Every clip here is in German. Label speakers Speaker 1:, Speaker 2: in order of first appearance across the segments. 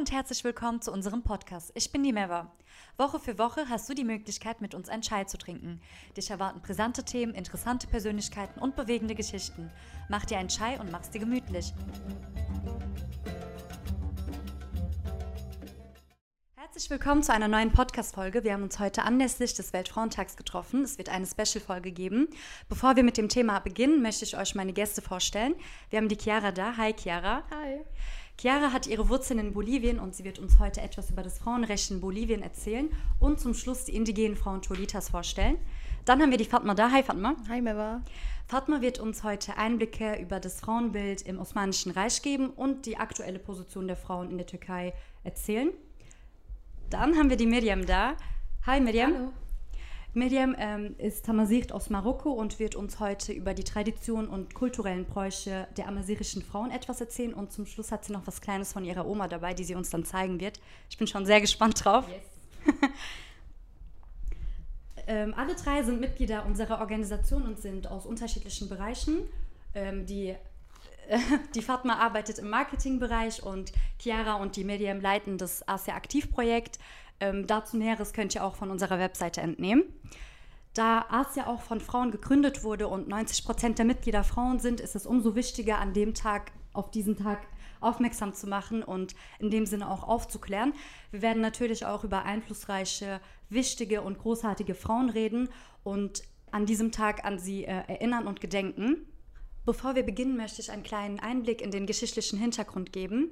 Speaker 1: und herzlich willkommen zu unserem Podcast. Ich bin die Meva. Woche für Woche hast du die Möglichkeit, mit uns einen Chai zu trinken. Dich erwarten brisante Themen, interessante Persönlichkeiten und bewegende Geschichten. Mach dir einen Chai und mach's dir gemütlich. Herzlich willkommen zu einer neuen Podcast-Folge. Wir haben uns heute anlässlich des Weltfrauentags getroffen. Es wird eine Special-Folge geben. Bevor wir mit dem Thema beginnen, möchte ich euch meine Gäste vorstellen. Wir haben die Chiara da. Hi, Chiara.
Speaker 2: Hi.
Speaker 1: Chiara hat ihre Wurzeln in Bolivien und sie wird uns heute etwas über das Frauenrecht in Bolivien erzählen und zum Schluss die indigenen Frauen Cholitas vorstellen. Dann haben wir die Fatma da. Hi Fatma.
Speaker 2: Hi Meva.
Speaker 1: Fatma wird uns heute Einblicke über das Frauenbild im Osmanischen Reich geben und die aktuelle Position der Frauen in der Türkei erzählen. Dann haben wir die Miriam da. Hi Miriam.
Speaker 2: Hallo.
Speaker 1: Miriam ähm, ist Tamasirt aus Marokko und wird uns heute über die Tradition und kulturellen Bräuche der amazirischen Frauen etwas erzählen. Und zum Schluss hat sie noch was Kleines von ihrer Oma dabei, die sie uns dann zeigen wird. Ich bin schon sehr gespannt drauf. Yes. ähm, alle drei sind Mitglieder unserer Organisation und sind aus unterschiedlichen Bereichen. Ähm, die, äh, die Fatma arbeitet im Marketingbereich und Chiara und die Miriam leiten das ASEA Aktivprojekt. Ähm, dazu Näheres könnt ihr auch von unserer Webseite entnehmen. Da ASIA auch von Frauen gegründet wurde und 90 Prozent der Mitglieder Frauen sind, ist es umso wichtiger, an dem Tag, auf diesen Tag aufmerksam zu machen und in dem Sinne auch aufzuklären. Wir werden natürlich auch über einflussreiche, wichtige und großartige Frauen reden und an diesem Tag an sie äh, erinnern und gedenken. Bevor wir beginnen, möchte ich einen kleinen Einblick in den geschichtlichen Hintergrund geben.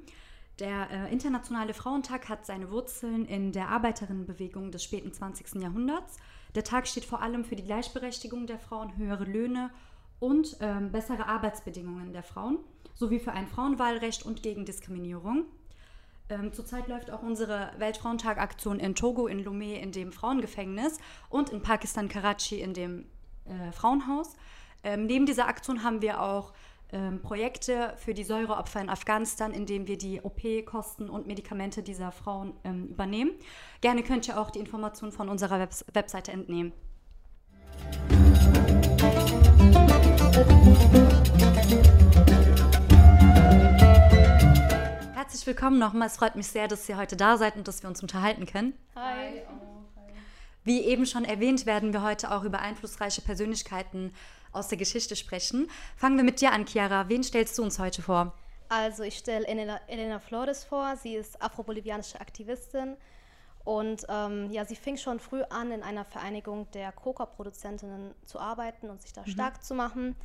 Speaker 1: Der äh, Internationale Frauentag hat seine Wurzeln in der Arbeiterinnenbewegung des späten 20. Jahrhunderts. Der Tag steht vor allem für die Gleichberechtigung der Frauen, höhere Löhne und ähm, bessere Arbeitsbedingungen der Frauen, sowie für ein Frauenwahlrecht und gegen Diskriminierung. Ähm, zurzeit läuft auch unsere Weltfrauentag-Aktion in Togo, in Lomé, in dem Frauengefängnis und in Pakistan, Karachi, in dem äh, Frauenhaus. Ähm, neben dieser Aktion haben wir auch ähm, Projekte für die Säureopfer in Afghanistan, in denen wir die OP-Kosten und Medikamente dieser Frauen ähm, übernehmen. Gerne könnt ihr auch die Informationen von unserer Webs Webseite entnehmen. Herzlich willkommen nochmal. Es freut mich sehr, dass ihr heute da seid und dass wir uns unterhalten können.
Speaker 2: Hi.
Speaker 1: Wie eben schon erwähnt, werden wir heute auch über einflussreiche Persönlichkeiten aus der Geschichte sprechen. Fangen wir mit dir an, Chiara. Wen stellst du uns heute vor?
Speaker 2: Also ich stelle Elena, Elena, Flores vor. Sie ist afro-bolivianische Aktivistin und ähm, ja, sie fing schon früh an, in einer Vereinigung der Coca-Produzentinnen zu arbeiten und sich da mhm. stark zu machen.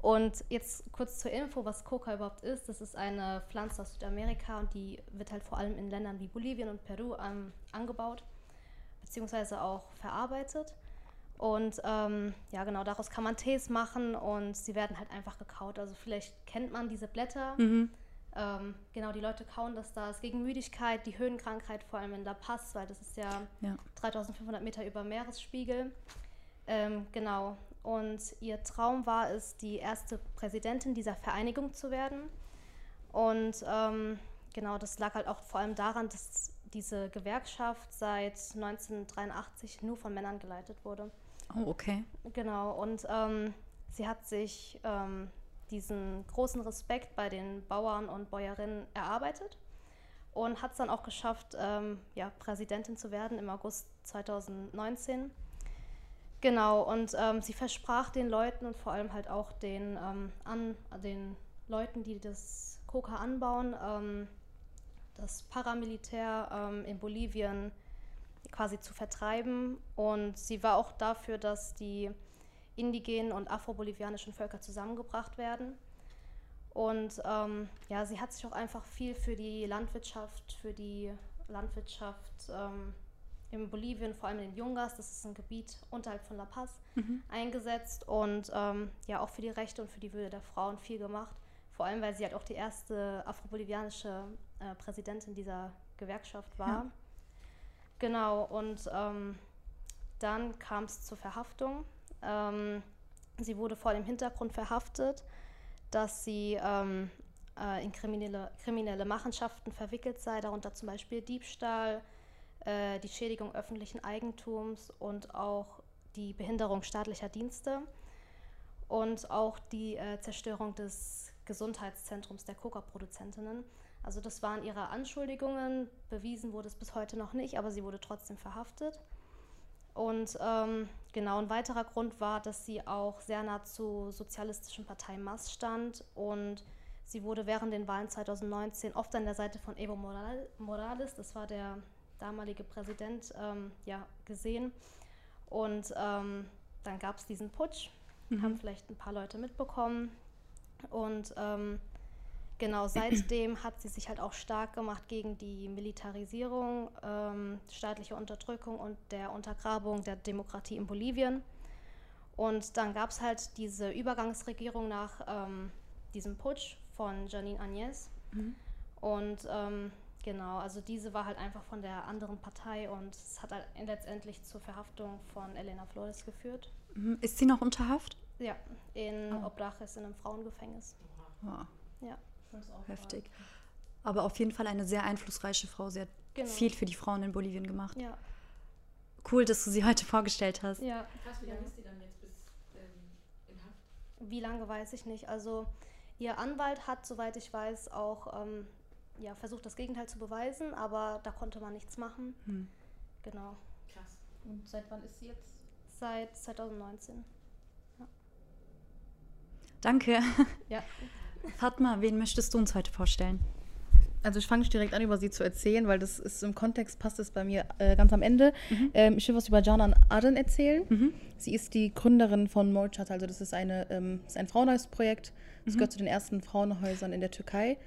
Speaker 2: Und jetzt kurz zur Info, was Coca überhaupt ist. Das ist eine Pflanze aus Südamerika und die wird halt vor allem in Ländern wie Bolivien und Peru ähm, angebaut, beziehungsweise auch verarbeitet. Und ähm, ja, genau, daraus kann man Tees machen und sie werden halt einfach gekaut. Also vielleicht kennt man diese Blätter. Mhm. Ähm, genau, die Leute kauen das da. Es gegen Müdigkeit, die Höhenkrankheit, vor allem in La Paz, weil das ist ja, ja. 3500 Meter über Meeresspiegel. Ähm, genau. Und ihr Traum war es, die erste Präsidentin dieser Vereinigung zu werden. Und ähm, genau, das lag halt auch vor allem daran, dass diese Gewerkschaft seit 1983 nur von Männern geleitet wurde.
Speaker 1: Oh, okay.
Speaker 2: Genau, und ähm, sie hat sich ähm, diesen großen Respekt bei den Bauern und Bäuerinnen erarbeitet und hat es dann auch geschafft, ähm, ja, Präsidentin zu werden im August 2019. Genau, und ähm, sie versprach den Leuten und vor allem halt auch den, ähm, an, den Leuten, die das Coca anbauen, ähm, das Paramilitär in Bolivien quasi zu vertreiben. Und sie war auch dafür, dass die indigenen und afro-bolivianischen Völker zusammengebracht werden. Und ähm, ja, sie hat sich auch einfach viel für die Landwirtschaft, für die Landwirtschaft ähm, in Bolivien, vor allem in den Yungas, das ist ein Gebiet unterhalb von La Paz, mhm. eingesetzt und ähm, ja auch für die Rechte und für die Würde der Frauen viel gemacht. Vor allem, weil sie halt auch die erste afro-bolivianische äh, Präsidentin dieser Gewerkschaft war. Ja. Genau, und ähm, dann kam es zur Verhaftung. Ähm, sie wurde vor dem Hintergrund verhaftet, dass sie ähm, äh, in kriminelle, kriminelle Machenschaften verwickelt sei, darunter zum Beispiel Diebstahl, äh, die Schädigung öffentlichen Eigentums und auch die Behinderung staatlicher Dienste und auch die äh, Zerstörung des Gesundheitszentrums der Coca-Produzentinnen. Also das waren ihre Anschuldigungen, bewiesen wurde es bis heute noch nicht, aber sie wurde trotzdem verhaftet. Und ähm, genau ein weiterer Grund war, dass sie auch sehr nah zur sozialistischen Partei MAS stand und sie wurde während den Wahlen 2019 oft an der Seite von Evo Morales, das war der damalige Präsident, ähm, ja, gesehen. Und ähm, dann gab es diesen Putsch, mhm. haben vielleicht ein paar Leute mitbekommen. Und ähm, genau seitdem hat sie sich halt auch stark gemacht gegen die Militarisierung, ähm, staatliche Unterdrückung und der Untergrabung der Demokratie in Bolivien. Und dann gab es halt diese Übergangsregierung nach ähm, diesem Putsch von Janine Agnes. Mhm. Und ähm, genau, also diese war halt einfach von der anderen Partei und es hat halt letztendlich zur Verhaftung von Elena Flores geführt.
Speaker 1: Mhm. Ist sie noch unter Haft?
Speaker 2: Ja, in oh. Obrajes, in einem Frauengefängnis.
Speaker 1: Oh. Ja. Heftig. Aber auf jeden Fall eine sehr einflussreiche Frau. Sie hat genau. viel für die Frauen in Bolivien gemacht. Ja. Cool, dass du sie heute vorgestellt hast. Ja. Krass, wie lange ist die dann jetzt bis
Speaker 2: ähm, in Haft? Wie lange weiß ich nicht. Also ihr Anwalt hat, soweit ich weiß, auch ähm, ja, versucht, das Gegenteil zu beweisen, aber da konnte man nichts machen. Hm. Genau.
Speaker 3: Krass. Und seit wann ist sie jetzt?
Speaker 2: Seit 2019. Ja.
Speaker 1: Danke. Ja. Fatma, wen möchtest du uns heute vorstellen?
Speaker 3: Also ich fange direkt an, über sie zu erzählen, weil das ist im Kontext, passt es bei mir äh, ganz am Ende. Mhm. Ähm, ich will was über Canan Arden erzählen. Mhm. Sie ist die Gründerin von Molchat, also das ist, eine, ähm, ist ein Frauenhausprojekt. Das mhm. gehört zu den ersten Frauenhäusern in der Türkei.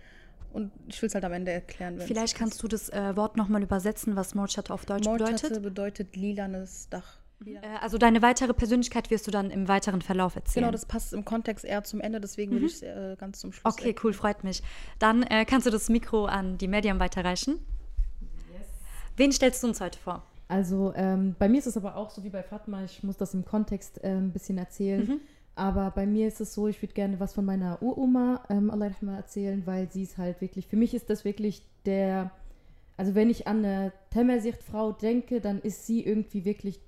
Speaker 3: Und ich will es halt am Ende erklären.
Speaker 1: Vielleicht kannst du das äh, Wort nochmal übersetzen, was Molchat auf Deutsch Molchat bedeutet.
Speaker 3: bedeutet lilanes Dach.
Speaker 1: Äh, also deine weitere Persönlichkeit wirst du dann im weiteren Verlauf erzählen.
Speaker 3: Genau, das passt im Kontext eher zum Ende, deswegen mhm. will ich äh, ganz zum Schluss.
Speaker 1: Okay, cool, freut mich. Dann äh, kannst du das Mikro an die Medium weiterreichen. Yes. Wen stellst du uns heute vor?
Speaker 4: Also ähm, bei mir ist es aber auch so wie bei Fatma, ich muss das im Kontext äh, ein bisschen erzählen. Mhm. Aber bei mir ist es so, ich würde gerne was von meiner Uroma ähm, Allah erzählen, weil sie ist halt wirklich, für mich ist das wirklich der, also wenn ich an eine Temersicht-Frau denke, dann ist sie irgendwie wirklich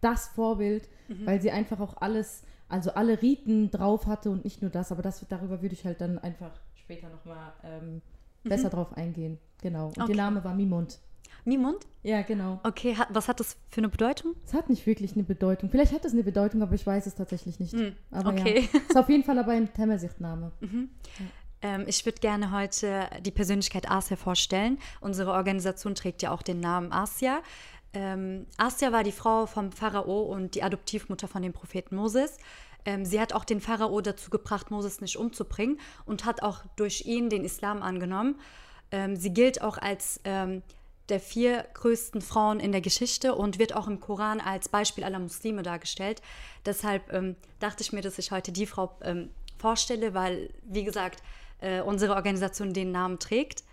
Speaker 4: das Vorbild, mhm. weil sie einfach auch alles, also alle Riten drauf hatte und nicht nur das, aber das, darüber würde ich halt dann einfach später nochmal ähm, mhm. besser drauf eingehen. Genau. Und okay. der Name war Mimund.
Speaker 1: Mimund?
Speaker 4: Ja, genau.
Speaker 1: Okay, hat, was hat das für eine Bedeutung?
Speaker 4: Es hat nicht wirklich eine Bedeutung. Vielleicht hat es eine Bedeutung, aber ich weiß es tatsächlich nicht. Mhm. Aber
Speaker 1: okay.
Speaker 4: ja. Ist auf jeden Fall aber ein Temersicht-Name. Mhm.
Speaker 1: Ja. Ähm, ich würde gerne heute die Persönlichkeit Asia vorstellen. Unsere Organisation trägt ja auch den Namen Asia. Ähm, Asja war die Frau vom Pharao und die Adoptivmutter von dem Propheten Moses. Ähm, sie hat auch den Pharao dazu gebracht, Moses nicht umzubringen und hat auch durch ihn den Islam angenommen. Ähm, sie gilt auch als ähm, der vier größten Frauen in der Geschichte und wird auch im Koran als Beispiel aller Muslime dargestellt. Deshalb ähm, dachte ich mir, dass ich heute die Frau ähm, vorstelle, weil, wie gesagt, äh, unsere Organisation den Namen trägt.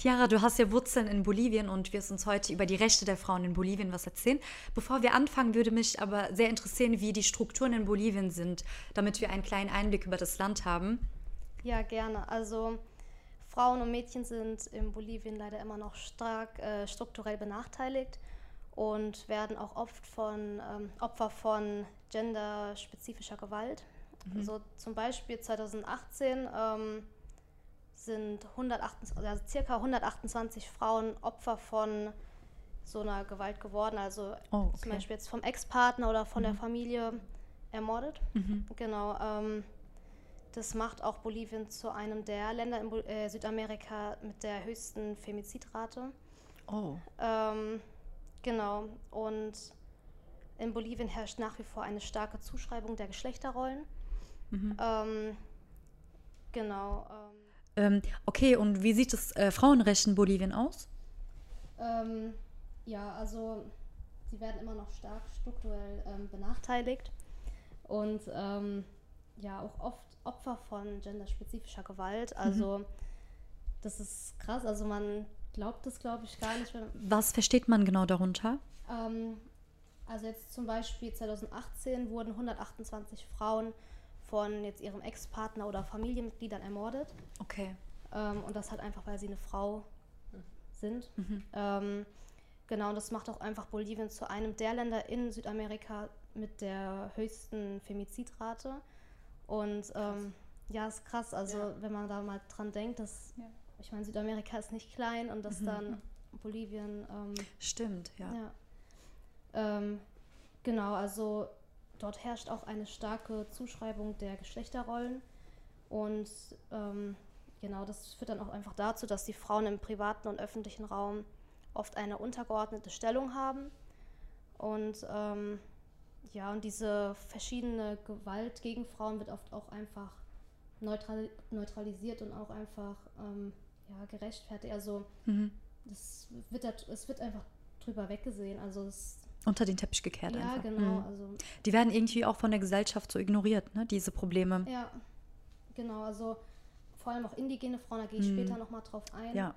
Speaker 1: Chiara, du hast ja Wurzeln in Bolivien und wirst uns heute über die Rechte der Frauen in Bolivien was erzählen. Bevor wir anfangen, würde mich aber sehr interessieren, wie die Strukturen in Bolivien sind, damit wir einen kleinen Einblick über das Land haben.
Speaker 2: Ja, gerne. Also Frauen und Mädchen sind in Bolivien leider immer noch stark äh, strukturell benachteiligt und werden auch oft von ähm, Opfer von genderspezifischer Gewalt. Mhm. Also zum Beispiel 2018 ähm, sind 128, also circa 128 Frauen Opfer von so einer Gewalt geworden. Also oh, okay. zum Beispiel jetzt vom Ex-Partner oder von mhm. der Familie ermordet. Mhm. Genau. Ähm, das macht auch Bolivien zu einem der Länder in äh, Südamerika mit der höchsten Femizidrate. Oh. Ähm, genau. Und in Bolivien herrscht nach wie vor eine starke Zuschreibung der Geschlechterrollen. Mhm. Ähm, genau. Ähm,
Speaker 1: okay, und wie sieht das äh, Frauenrecht in Bolivien aus?
Speaker 2: Ähm, ja, also sie werden immer noch stark strukturell ähm, benachteiligt und ähm, ja auch oft Opfer von genderspezifischer Gewalt. Mhm. Also mhm. das ist krass. Also man glaubt das, glaube ich, gar nicht.
Speaker 1: Was versteht man genau darunter?
Speaker 2: Ähm, also jetzt zum Beispiel 2018 wurden 128 Frauen von jetzt ihrem Ex-Partner oder Familienmitgliedern ermordet.
Speaker 1: Okay.
Speaker 2: Ähm, und das halt einfach, weil sie eine Frau sind. Mhm. Ähm, genau, und das macht auch einfach Bolivien zu einem der Länder in Südamerika mit der höchsten Femizidrate. Und ähm, ja, ist krass. Also, ja. wenn man da mal dran denkt, dass ja. ich meine, Südamerika ist nicht klein und dass dann Bolivien. Ähm,
Speaker 1: Stimmt, ja.
Speaker 2: ja. Ähm, genau, also dort herrscht auch eine starke Zuschreibung der Geschlechterrollen. Und ähm, genau, das führt dann auch einfach dazu, dass die Frauen im privaten und öffentlichen Raum oft eine untergeordnete Stellung haben. Und ähm, ja, und diese verschiedene Gewalt gegen Frauen wird oft auch einfach neutral, neutralisiert und auch einfach ähm, ja, gerechtfertigt. Also
Speaker 1: Mhm.
Speaker 2: das wird, es wird einfach drüber weggesehen. Also es,
Speaker 1: Unter den Teppich gekehrt
Speaker 2: ja,
Speaker 1: einfach.
Speaker 2: genau.
Speaker 1: Mhm.
Speaker 2: Also
Speaker 1: Die werden irgendwie auch von der Gesellschaft so ignoriert, ne? diese Probleme.
Speaker 2: ja, genau. Also vor allem auch indigene Frauen, da gehe ich
Speaker 1: Mhm.
Speaker 2: später nochmal drauf ein.
Speaker 1: Ja.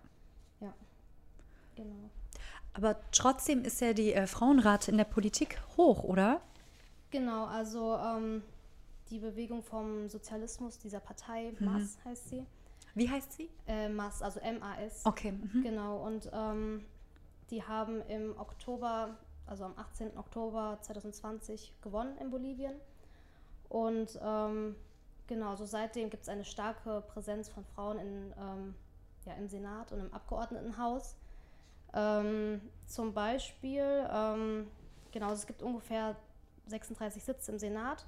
Speaker 2: Genau.
Speaker 1: Aber trotzdem ist ja die äh, Frauenrate in der Politik hoch, oder?
Speaker 2: Genau, also ähm, die Bewegung vom Sozialismus dieser Partei,
Speaker 1: Mhm.
Speaker 2: MAS heißt sie.
Speaker 1: Wie heißt sie?
Speaker 2: Äh, MAS, also M-A-S.
Speaker 1: Okay. Mhm.
Speaker 2: Genau, und ähm, die haben im Oktober, also am 18. Oktober 2020 gewonnen in Bolivien. Und ähm, genau, so seitdem gibt es eine starke Präsenz von Frauen in, ähm, ja, im Senat und im Abgeordnetenhaus. Ähm, zum Beispiel, ähm, genau, es gibt ungefähr 36 Sitze im Senat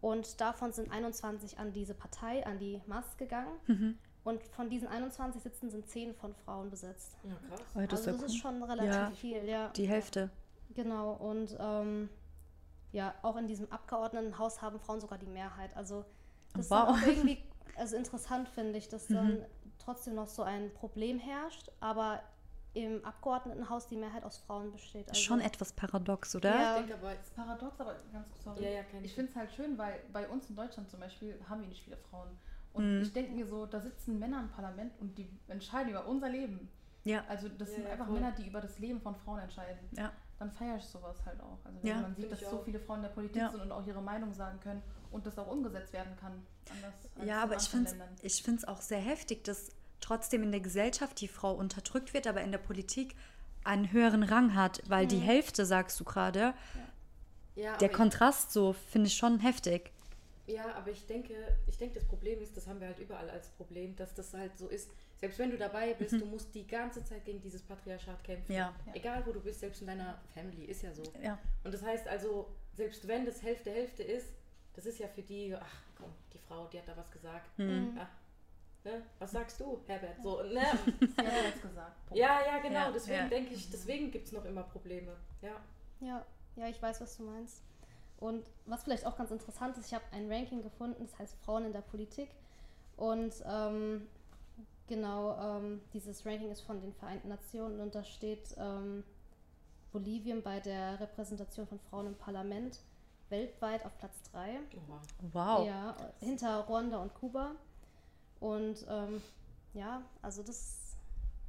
Speaker 2: und davon sind 21 an diese Partei, an die MAS gegangen.
Speaker 1: Mhm.
Speaker 2: Und von diesen 21 Sitzen sind 10 von Frauen besetzt.
Speaker 4: Ja, krass.
Speaker 1: Oh, das
Speaker 2: also
Speaker 1: ist
Speaker 2: das
Speaker 1: ja
Speaker 2: ist
Speaker 1: cool.
Speaker 2: schon relativ
Speaker 1: Ja,
Speaker 2: viel, ja.
Speaker 1: Die Hälfte.
Speaker 2: Genau, und ähm, ja, auch in diesem Abgeordnetenhaus haben Frauen sogar die Mehrheit. Also das ist
Speaker 1: Wow.
Speaker 2: dann auch irgendwie also interessant, finde ich, dass dann
Speaker 1: Mhm.
Speaker 2: trotzdem noch so ein Problem herrscht, aber im Abgeordnetenhaus die Mehrheit aus Frauen besteht. Also,
Speaker 1: Schon etwas paradox, oder?
Speaker 2: Ja.
Speaker 4: Ich denke aber,
Speaker 3: Das ist paradox, aber ganz kurz, sorry.
Speaker 4: Ja, ja,
Speaker 3: Ich finde es halt schön, weil bei uns in Deutschland zum Beispiel haben wir nicht viele Frauen. Und
Speaker 1: Mhm.
Speaker 3: ich denke mir so, da sitzen Männer im Parlament und die entscheiden über unser Leben.
Speaker 1: Ja.
Speaker 3: Also das
Speaker 4: Ja,
Speaker 3: sind
Speaker 4: ja,
Speaker 3: einfach
Speaker 4: voll.
Speaker 3: Männer, die über das Leben von Frauen entscheiden.
Speaker 1: Ja.
Speaker 3: Dann feiere ich sowas halt auch. Also wenn
Speaker 1: Ja.
Speaker 3: man sieht, dass so viele Frauen in der Politik
Speaker 1: Ja.
Speaker 3: sind und auch ihre Meinung sagen können und das auch umgesetzt werden kann. Anders als
Speaker 1: Ja, aber ich finde es auch sehr heftig, dass trotzdem in der Gesellschaft die Frau unterdrückt wird, aber in der Politik einen höheren Rang hat, weil die Hälfte, sagst du gerade,
Speaker 4: Ja,
Speaker 1: der Kontrast so finde ich schon heftig.
Speaker 4: ja, aber ich denke, ich denke, das Problem ist, das haben wir halt überall als Problem, dass das halt so ist. Selbst wenn du dabei bist, du musst die ganze Zeit gegen dieses Patriarchat kämpfen.
Speaker 1: Ja.
Speaker 4: Egal wo du bist, selbst in deiner Family, ist ja so.
Speaker 1: Ja.
Speaker 4: Und das heißt also, selbst wenn das Hälfte Hälfte ist, das ist ja für die, ach komm, die Frau, die hat da was gesagt.
Speaker 1: Hm.
Speaker 4: Ach, ne? Was sagst du, Herbert? So, ne?
Speaker 3: Er jetzt gesagt. Punkt.
Speaker 4: ja, ja, genau.
Speaker 1: Ja,
Speaker 4: deswegen
Speaker 1: ja.
Speaker 4: denke ich, deswegen gibt es noch immer Probleme. Ja.
Speaker 2: Ja, ja, ich weiß, was du meinst. Und was vielleicht auch ganz interessant ist, ich habe ein Ranking gefunden, das heißt Frauen in der Politik. Und ähm, genau, ähm, dieses Ranking ist von den Vereinten Nationen und da steht ähm, Bolivien bei der Repräsentation von Frauen im Parlament weltweit auf Platz 3.
Speaker 4: Oha.
Speaker 1: Wow.
Speaker 2: Ja, hinter Ruanda und Kuba. Und ähm, ja, also das ist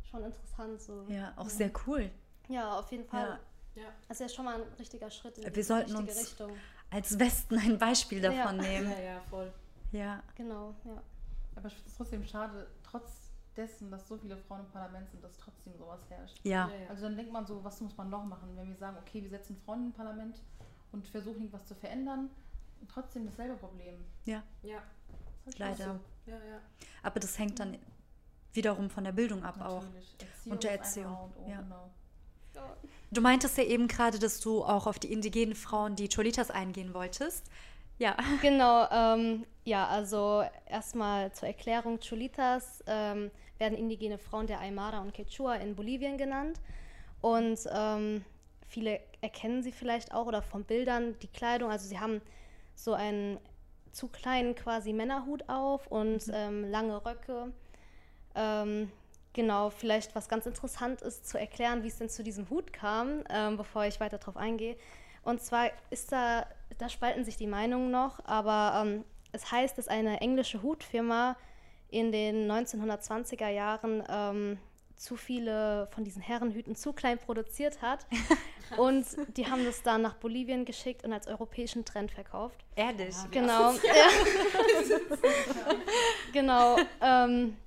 Speaker 2: schon interessant so.
Speaker 1: Ja, auch sehr cool.
Speaker 2: Ja, auf jeden Fall.
Speaker 1: Ja.
Speaker 4: Ja.
Speaker 2: Also ist schon mal ein richtiger Schritt in
Speaker 1: Wir
Speaker 2: die
Speaker 1: sollten
Speaker 2: richtige
Speaker 1: uns-
Speaker 2: Richtung.
Speaker 1: Als Westen ein Beispiel davon
Speaker 2: Ja.
Speaker 1: nehmen.
Speaker 4: Ja, ja, voll.
Speaker 1: Ja.
Speaker 2: Genau, ja.
Speaker 3: Aber ich finde es trotzdem schade, trotz dessen, dass so viele Frauen im Parlament sind, dass trotzdem sowas herrscht.
Speaker 1: Ja.
Speaker 4: Ja, ja.
Speaker 3: Also dann denkt man so, was muss man noch machen, wenn wir sagen, okay, wir setzen Frauen im Parlament und versuchen irgendwas zu verändern und trotzdem dasselbe Problem.
Speaker 4: ja.
Speaker 3: Halt
Speaker 1: Leider.
Speaker 3: schade.
Speaker 4: Ja, ja.
Speaker 1: Aber das hängt dann wiederum von der Bildung ab auch.
Speaker 3: Natürlich. Erziehung
Speaker 1: Und der
Speaker 3: ist ein
Speaker 1: Erziehung,
Speaker 3: und O,
Speaker 1: ja.
Speaker 3: genau.
Speaker 1: Du meintest ja eben gerade, dass du auch auf die indigenen Frauen, die Cholitas, eingehen wolltest. Ja.
Speaker 2: Genau, ähm, ja, also erstmal zur Erklärung, Cholitas ähm, werden indigene Frauen der Aymara und Quechua in Bolivien genannt. Und ähm, viele erkennen sie vielleicht auch oder von Bildern die Kleidung. Also sie haben so einen zu kleinen quasi Männerhut auf und ähm, lange Röcke. Ähm, genau, vielleicht was ganz interessant ist zu erklären, wie es denn zu diesem Hut kam, ähm, bevor ich weiter darauf eingehe. Und zwar ist da, da spalten sich die Meinungen noch, aber ähm, es heißt, dass eine englische Hutfirma in den 1920er Jahren ähm, zu viele von diesen Herrenhüten zu klein produziert hat. und die haben das dann nach Bolivien geschickt und als europäischen Trend verkauft.
Speaker 1: Ehrlich.
Speaker 2: Genau. Ja. genau. Ähm,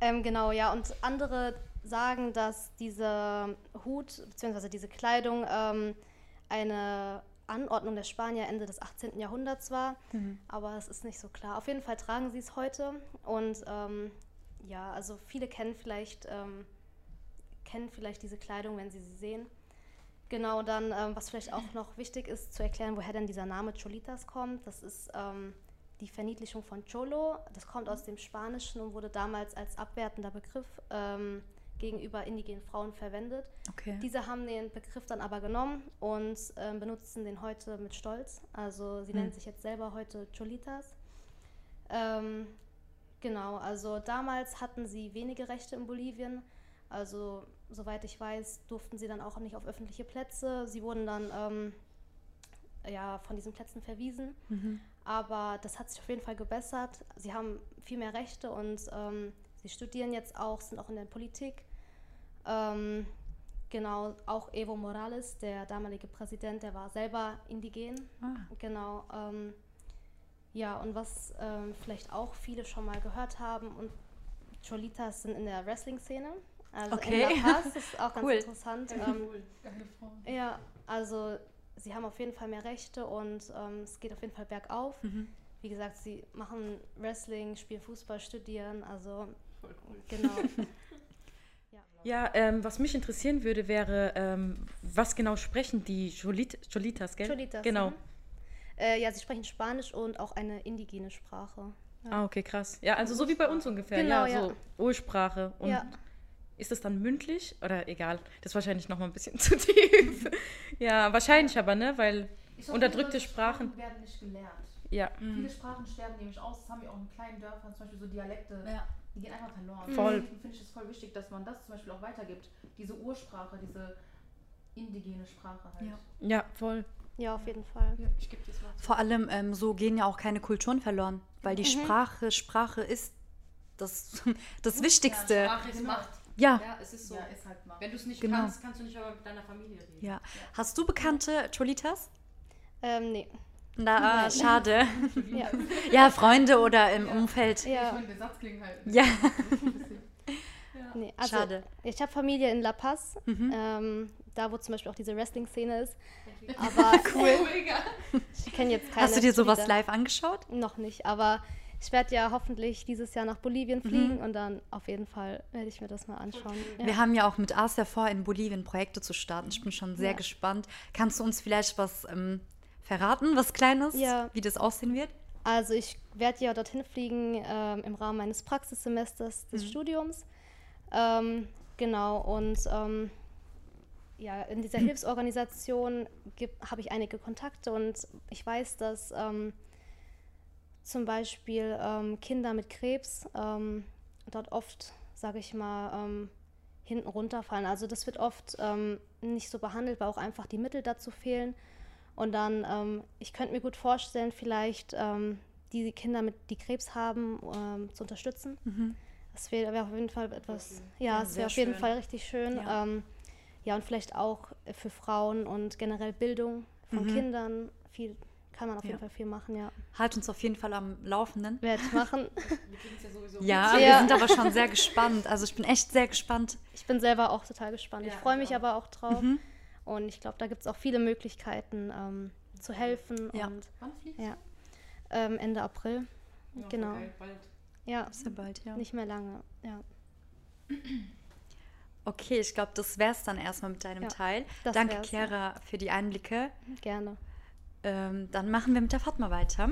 Speaker 2: ähm, genau, ja. Und andere sagen, dass dieser Hut bzw. diese Kleidung ähm, eine Anordnung der Spanier Ende des 18. Jahrhunderts war. Aber es ist nicht so klar. Auf jeden Fall tragen sie es heute. Und ähm, ja, also viele kennen vielleicht, ähm, kennen vielleicht diese Kleidung, wenn sie sie sehen. Genau, dann, ähm, was vielleicht auch noch wichtig ist, zu erklären, woher denn dieser Name Cholitas kommt. Das ist ähm, die Verniedlichung von Cholo. Das kommt aus dem Spanischen und wurde damals als abwertender Begriff ähm, gegenüber indigenen Frauen verwendet.
Speaker 1: Okay.
Speaker 2: Diese haben den Begriff dann aber genommen und ähm, benutzen den heute mit Stolz. Also sie
Speaker 1: Hm.
Speaker 2: nennen sich jetzt selber heute Cholitas. Ähm, genau, also damals hatten sie wenige Rechte in Bolivien. Also soweit ich weiß, durften sie dann auch nicht auf öffentliche Plätze. Sie wurden dann ähm, ja, von diesen Plätzen verwiesen.
Speaker 1: Mhm.
Speaker 2: Aber das hat sich auf jeden Fall gebessert. Sie haben viel mehr Rechte und ähm, sie studieren jetzt auch, sind auch in der Politik. Ähm, genau, auch Evo Morales, der damalige Präsident, der war selber indigen.
Speaker 1: Ah.
Speaker 2: Genau. Ähm, ja, und was ähm, vielleicht auch viele schon mal gehört haben, und Cholitas sind in der Wrestling-Szene. Also
Speaker 1: Okay.
Speaker 2: in La Paz, das ist auch ganz
Speaker 1: Cool.
Speaker 2: interessant. Ähm,
Speaker 3: Frau.
Speaker 2: ja, also sie haben auf jeden Fall mehr Rechte und ähm, es geht auf jeden Fall bergauf.
Speaker 1: Mhm.
Speaker 2: Wie gesagt, sie machen Wrestling, spielen Fußball, studieren, also
Speaker 3: Voll cool.
Speaker 2: genau.
Speaker 5: Ja, ähm, was mich interessieren würde, wäre, ähm, was genau sprechen die Jolit Jolitas, gell?
Speaker 2: Cholitas.
Speaker 5: Genau.
Speaker 2: mhm. Äh, ja, sie sprechen Spanisch und auch eine indigene Sprache.
Speaker 5: Ah, okay, krass. Ja, also so wie bei uns ungefähr.
Speaker 2: Genau,
Speaker 5: ja,
Speaker 2: ja.
Speaker 5: so Ursprache. Und
Speaker 2: Ja.
Speaker 5: ist das dann mündlich? Oder egal, das ist wahrscheinlich noch mal ein bisschen zu tief. ja, wahrscheinlich aber, ne? Weil
Speaker 3: sag,
Speaker 5: Unterdrückte
Speaker 3: viele
Speaker 5: Sprachen.
Speaker 3: werden nicht gelernt.
Speaker 5: Ja,
Speaker 3: Viele Sprachen sterben nämlich aus. Das haben wir auch in kleinen Dörfern, zum Beispiel so Dialekte.
Speaker 1: Ja.
Speaker 3: Die gehen einfach verloren.
Speaker 5: Voll.
Speaker 3: Deswegen finde ich es voll wichtig, dass man das zum Beispiel auch weitergibt. Diese Ursprache, diese indigene Sprache halt.
Speaker 1: Ja.
Speaker 5: ja, voll.
Speaker 2: Ja, auf jeden Fall.
Speaker 3: Ja, ich gebe dir das Wort.
Speaker 1: Vor allem ähm, so gehen ja auch keine Kulturen verloren, weil die Sprache, Sprache ist das, das Wichtigste.
Speaker 3: Ja, Sprache ist Macht.
Speaker 1: Ja,
Speaker 3: Ja, es ist so.
Speaker 4: Ja, ist halt mal.
Speaker 3: Wenn du es nicht
Speaker 1: Genau.
Speaker 3: kannst, kannst du nicht aber mit deiner Familie reden.
Speaker 1: ja. Hast du bekannte Cholitas?
Speaker 2: Ähm, nee.
Speaker 1: Na, ah, schade.
Speaker 2: Ja.
Speaker 1: Ja, Freunde oder im Umfeld.
Speaker 3: Ich
Speaker 2: ja.
Speaker 3: finde, der Satz klingt halt.
Speaker 1: Ja.
Speaker 2: Nee, also
Speaker 1: Schade.
Speaker 2: ich habe Familie in La Paz,
Speaker 1: Mhm.
Speaker 2: ähm, da wo zum Beispiel auch diese Wrestling-Szene ist. Aber
Speaker 3: Cool. egal.
Speaker 2: ich kenne jetzt keine.
Speaker 1: Hast du dir sowas
Speaker 2: Cholitas.
Speaker 1: live angeschaut?
Speaker 2: Noch nicht, aber ich werde ja hoffentlich dieses Jahr nach Bolivien
Speaker 1: Mhm.
Speaker 2: fliegen und dann auf jeden Fall werde ich mir das mal anschauen. Ja.
Speaker 1: Wir haben ja auch mit Asia vor, in Bolivien Projekte zu starten. Ich bin schon sehr
Speaker 2: Ja.
Speaker 1: gespannt. Kannst du uns vielleicht was ähm, verraten, was Kleines,
Speaker 2: Ja.
Speaker 1: wie das aussehen wird?
Speaker 2: Also ich werde ja dorthin fliegen ähm, im Rahmen meines Praxissemesters des Studiums. Ähm, genau, und ähm, ja, in dieser Hilfsorganisation habe ich einige Kontakte und ich weiß, dass ähm, zum Beispiel ähm, Kinder mit Krebs ähm, dort oft, sage ich mal, hinten runterfallen. Also das wird oft nicht so behandelt, weil auch einfach die Mittel dazu fehlen. Und dann, ähm, ich könnte mir gut vorstellen, vielleicht ähm, die Kinder, mit, die Krebs haben, ähm, zu unterstützen. Das wäre wär auf jeden Fall etwas, ja, es
Speaker 1: sehr
Speaker 2: wäre auf jeden
Speaker 1: schön.
Speaker 2: Fall richtig schön.
Speaker 1: Ja.
Speaker 2: Ähm, ja, und vielleicht auch für Frauen und generell Bildung von Kindern. Viel kann man auf
Speaker 1: Ja.
Speaker 2: jeden Fall viel machen, ja.
Speaker 1: Halt uns auf jeden Fall am Laufenden.
Speaker 2: Werde ich machen.
Speaker 3: Wir ja sowieso.
Speaker 1: Ja,
Speaker 2: Ja.
Speaker 1: wir sind aber schon sehr gespannt. Also ich bin echt sehr gespannt.
Speaker 2: Ich bin selber auch total gespannt. ich
Speaker 3: Ja,
Speaker 2: freue
Speaker 3: ich
Speaker 2: mich aber auch drauf.
Speaker 1: Mhm.
Speaker 2: Und ich glaube, da gibt es auch viele Möglichkeiten ähm, zu helfen.
Speaker 1: Ja.
Speaker 2: Und
Speaker 3: Wann fliegst
Speaker 2: ja, ähm, Ende April.
Speaker 3: Ja,
Speaker 2: genau.
Speaker 3: Bald.
Speaker 2: Ja,
Speaker 1: Sehr bald, ja.
Speaker 2: nicht mehr lange. Ja.
Speaker 1: Okay, ich glaube, das wäre es dann erstmal mit deinem
Speaker 2: Ja,
Speaker 1: Teil.
Speaker 2: das
Speaker 1: Danke,
Speaker 2: wär's, ja.
Speaker 1: Chiara, für die Einblicke.
Speaker 2: Gerne.
Speaker 1: Ähm, dann machen wir mit der Fatma weiter.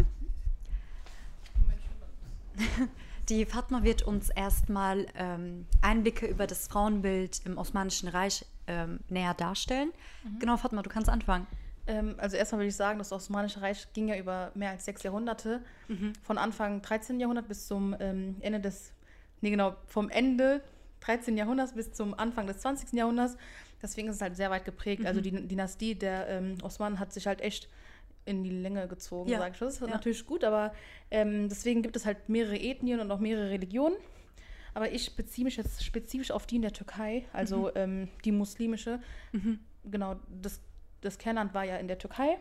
Speaker 1: Die Fatma wird uns erstmal ähm, Einblicke über das Frauenbild im Osmanischen Reich ähm, näher darstellen. Genau, Fatma, du kannst anfangen.
Speaker 3: Ähm, also erstmal will ich sagen, das Osmanische Reich ging ja über mehr als sechs Jahrhunderte. Von Anfang 13. Jahrhundert bis zum ähm, Ende des, nee genau, vom Ende 13. Jahrhunderts bis zum Anfang des 20. Jahrhunderts. Deswegen ist es halt sehr weit geprägt. Also die Dynastie der ähm, Osmanen hat sich halt echt in die Länge gezogen,
Speaker 1: Ja.
Speaker 3: sag ich. Das ist
Speaker 1: Ja.
Speaker 3: natürlich gut, aber ähm, deswegen gibt es halt mehrere Ethnien und auch mehrere Religionen. Aber ich beziehe mich jetzt spezifisch auf die in der Türkei, also ähm, die muslimische. Genau, das, das Kernland war ja in der Türkei.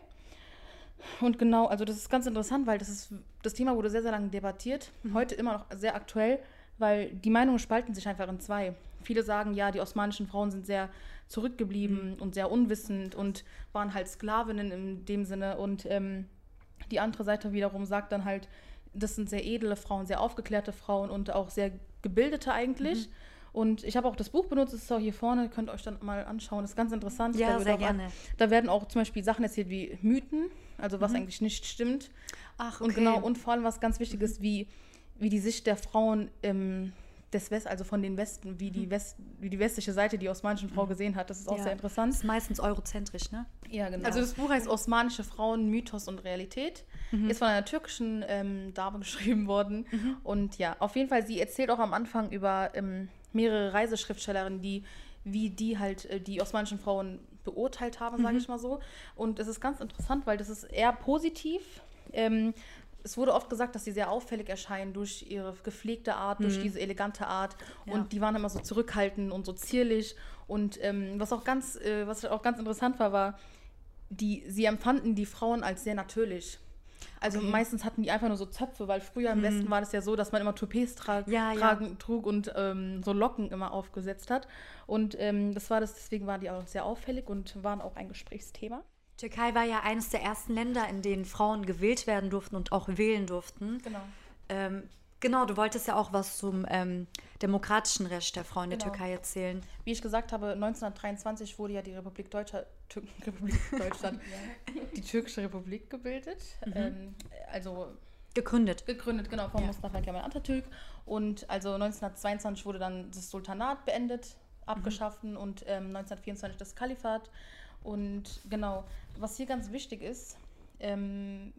Speaker 3: Und genau, also das ist ganz interessant, weil das ist das Thema wurde sehr, sehr lange debattiert. Heute immer noch sehr aktuell, weil die Meinungen spalten sich einfach in zwei. Viele sagen, ja, die osmanischen Frauen sind sehr zurückgeblieben und sehr unwissend und waren halt Sklavinnen in dem Sinne. Und ähm, die andere Seite wiederum sagt dann halt, das sind sehr edle Frauen, sehr aufgeklärte Frauen und auch sehr Gebildete eigentlich.
Speaker 1: Mhm.
Speaker 3: Und ich habe auch das Buch benutzt, es ist auch hier vorne, könnt ihr euch dann mal anschauen. Das ist ganz interessant.
Speaker 1: Ja, sehr
Speaker 3: auch,
Speaker 1: gerne.
Speaker 3: Da werden auch zum Beispiel Sachen erzählt wie Mythen, also was eigentlich nicht stimmt.
Speaker 1: Ach,
Speaker 3: Und genau, und vor allem was ganz wichtig ist, wie, wie die Sicht der Frauen im, des West, also von den Westen, wie die, West, wie die westliche Seite die osmanischen Frau gesehen hat. Das ist auch
Speaker 1: Ja.
Speaker 3: sehr interessant.
Speaker 1: Das ist meistens eurozentrisch, ne?
Speaker 3: Ja, genau. Also das Buch heißt Osmanische Frauen, Mythos und Realität. Ist von einer türkischen ähm, Dame geschrieben worden. Und ja, auf jeden Fall, sie erzählt auch am Anfang über ähm, mehrere Reiseschriftstellerinnen, die wie die halt äh, die osmanischen Frauen beurteilt haben, sage ich mal so. Und es ist ganz interessant, weil das ist eher positiv. Ähm, es wurde oft gesagt, dass sie sehr auffällig erscheinen durch ihre gepflegte Art, durch diese elegante Art.
Speaker 1: Ja.
Speaker 3: Und die waren immer so zurückhaltend und so zierlich. Und ähm, was auch ganz, äh, was auch ganz interessant war, war, die, sie empfanden die Frauen als sehr natürlich. Also meistens hatten die einfach nur so Zöpfe, weil früher im Westen war das ja so, dass man immer Toupets tra
Speaker 1: Ja, ja.
Speaker 3: tragen, trug und ähm, so Locken immer aufgesetzt hat. Und ähm, das war das, deswegen waren die auch sehr auffällig und waren auch ein Gesprächsthema.
Speaker 1: Türkei war ja eines der ersten Länder, in denen Frauen gewählt werden durften und auch wählen durften.
Speaker 3: Genau.
Speaker 1: Ähm, genau, du wolltest ja auch was zum ähm, demokratischen Recht der Frauen in der
Speaker 3: Genau.
Speaker 1: Türkei erzählen.
Speaker 3: Wie ich gesagt habe, 1923 wurde ja die Republik, Deutscher, Tür Republik Deutschland, die türkische Republik gebildet. Ähm, also
Speaker 1: Gegründet.
Speaker 3: gegründet, genau, von
Speaker 1: Ja.
Speaker 3: Mustafa Kemal Atatürk. Und also 1922 wurde dann das Sultanat beendet, abgeschaffen und ähm, 1924 das Kalifat. Und genau, was hier ganz wichtig ist, ähm,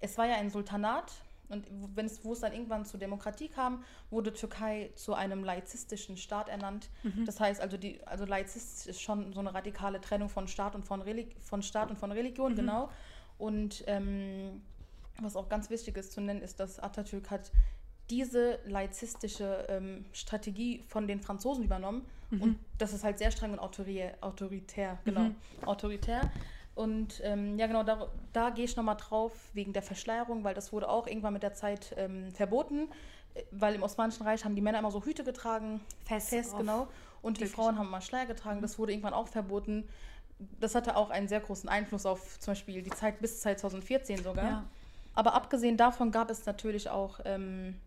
Speaker 3: es war ja ein Sultanat und wo- wenn es, wo es dann irgendwann zur Demokratie kam, wurde Türkei zu einem laizistischen Staat ernannt. Das heißt also, die, also laizistisch ist schon so eine radikale Trennung von Staat und von, Relig von Staat und von Religion, genau. Und ähm, was auch ganz wichtig ist zu nennen, ist, dass Atatürk hat diese laizistische ähm, Strategie von den Franzosen übernommen. Und das ist halt sehr streng und autoritär, autoritär genau. Autoritär. Und ähm, ja, genau, da, da gehe ich nochmal drauf wegen der Verschleierung, weil das wurde auch irgendwann mit der Zeit ähm, verboten. Äh, Weil im Osmanischen Reich haben die Männer immer so Hüte getragen,
Speaker 1: Fest
Speaker 3: fest, genau. Und die
Speaker 1: Türkisch.
Speaker 3: Frauen haben mal Schleier getragen. Das wurde irgendwann auch verboten. Das hatte auch einen sehr großen Einfluss auf zum Beispiel die Zeit bis 2014 sogar.
Speaker 1: Ja.
Speaker 3: Aber abgesehen davon gab es natürlich auch ähm,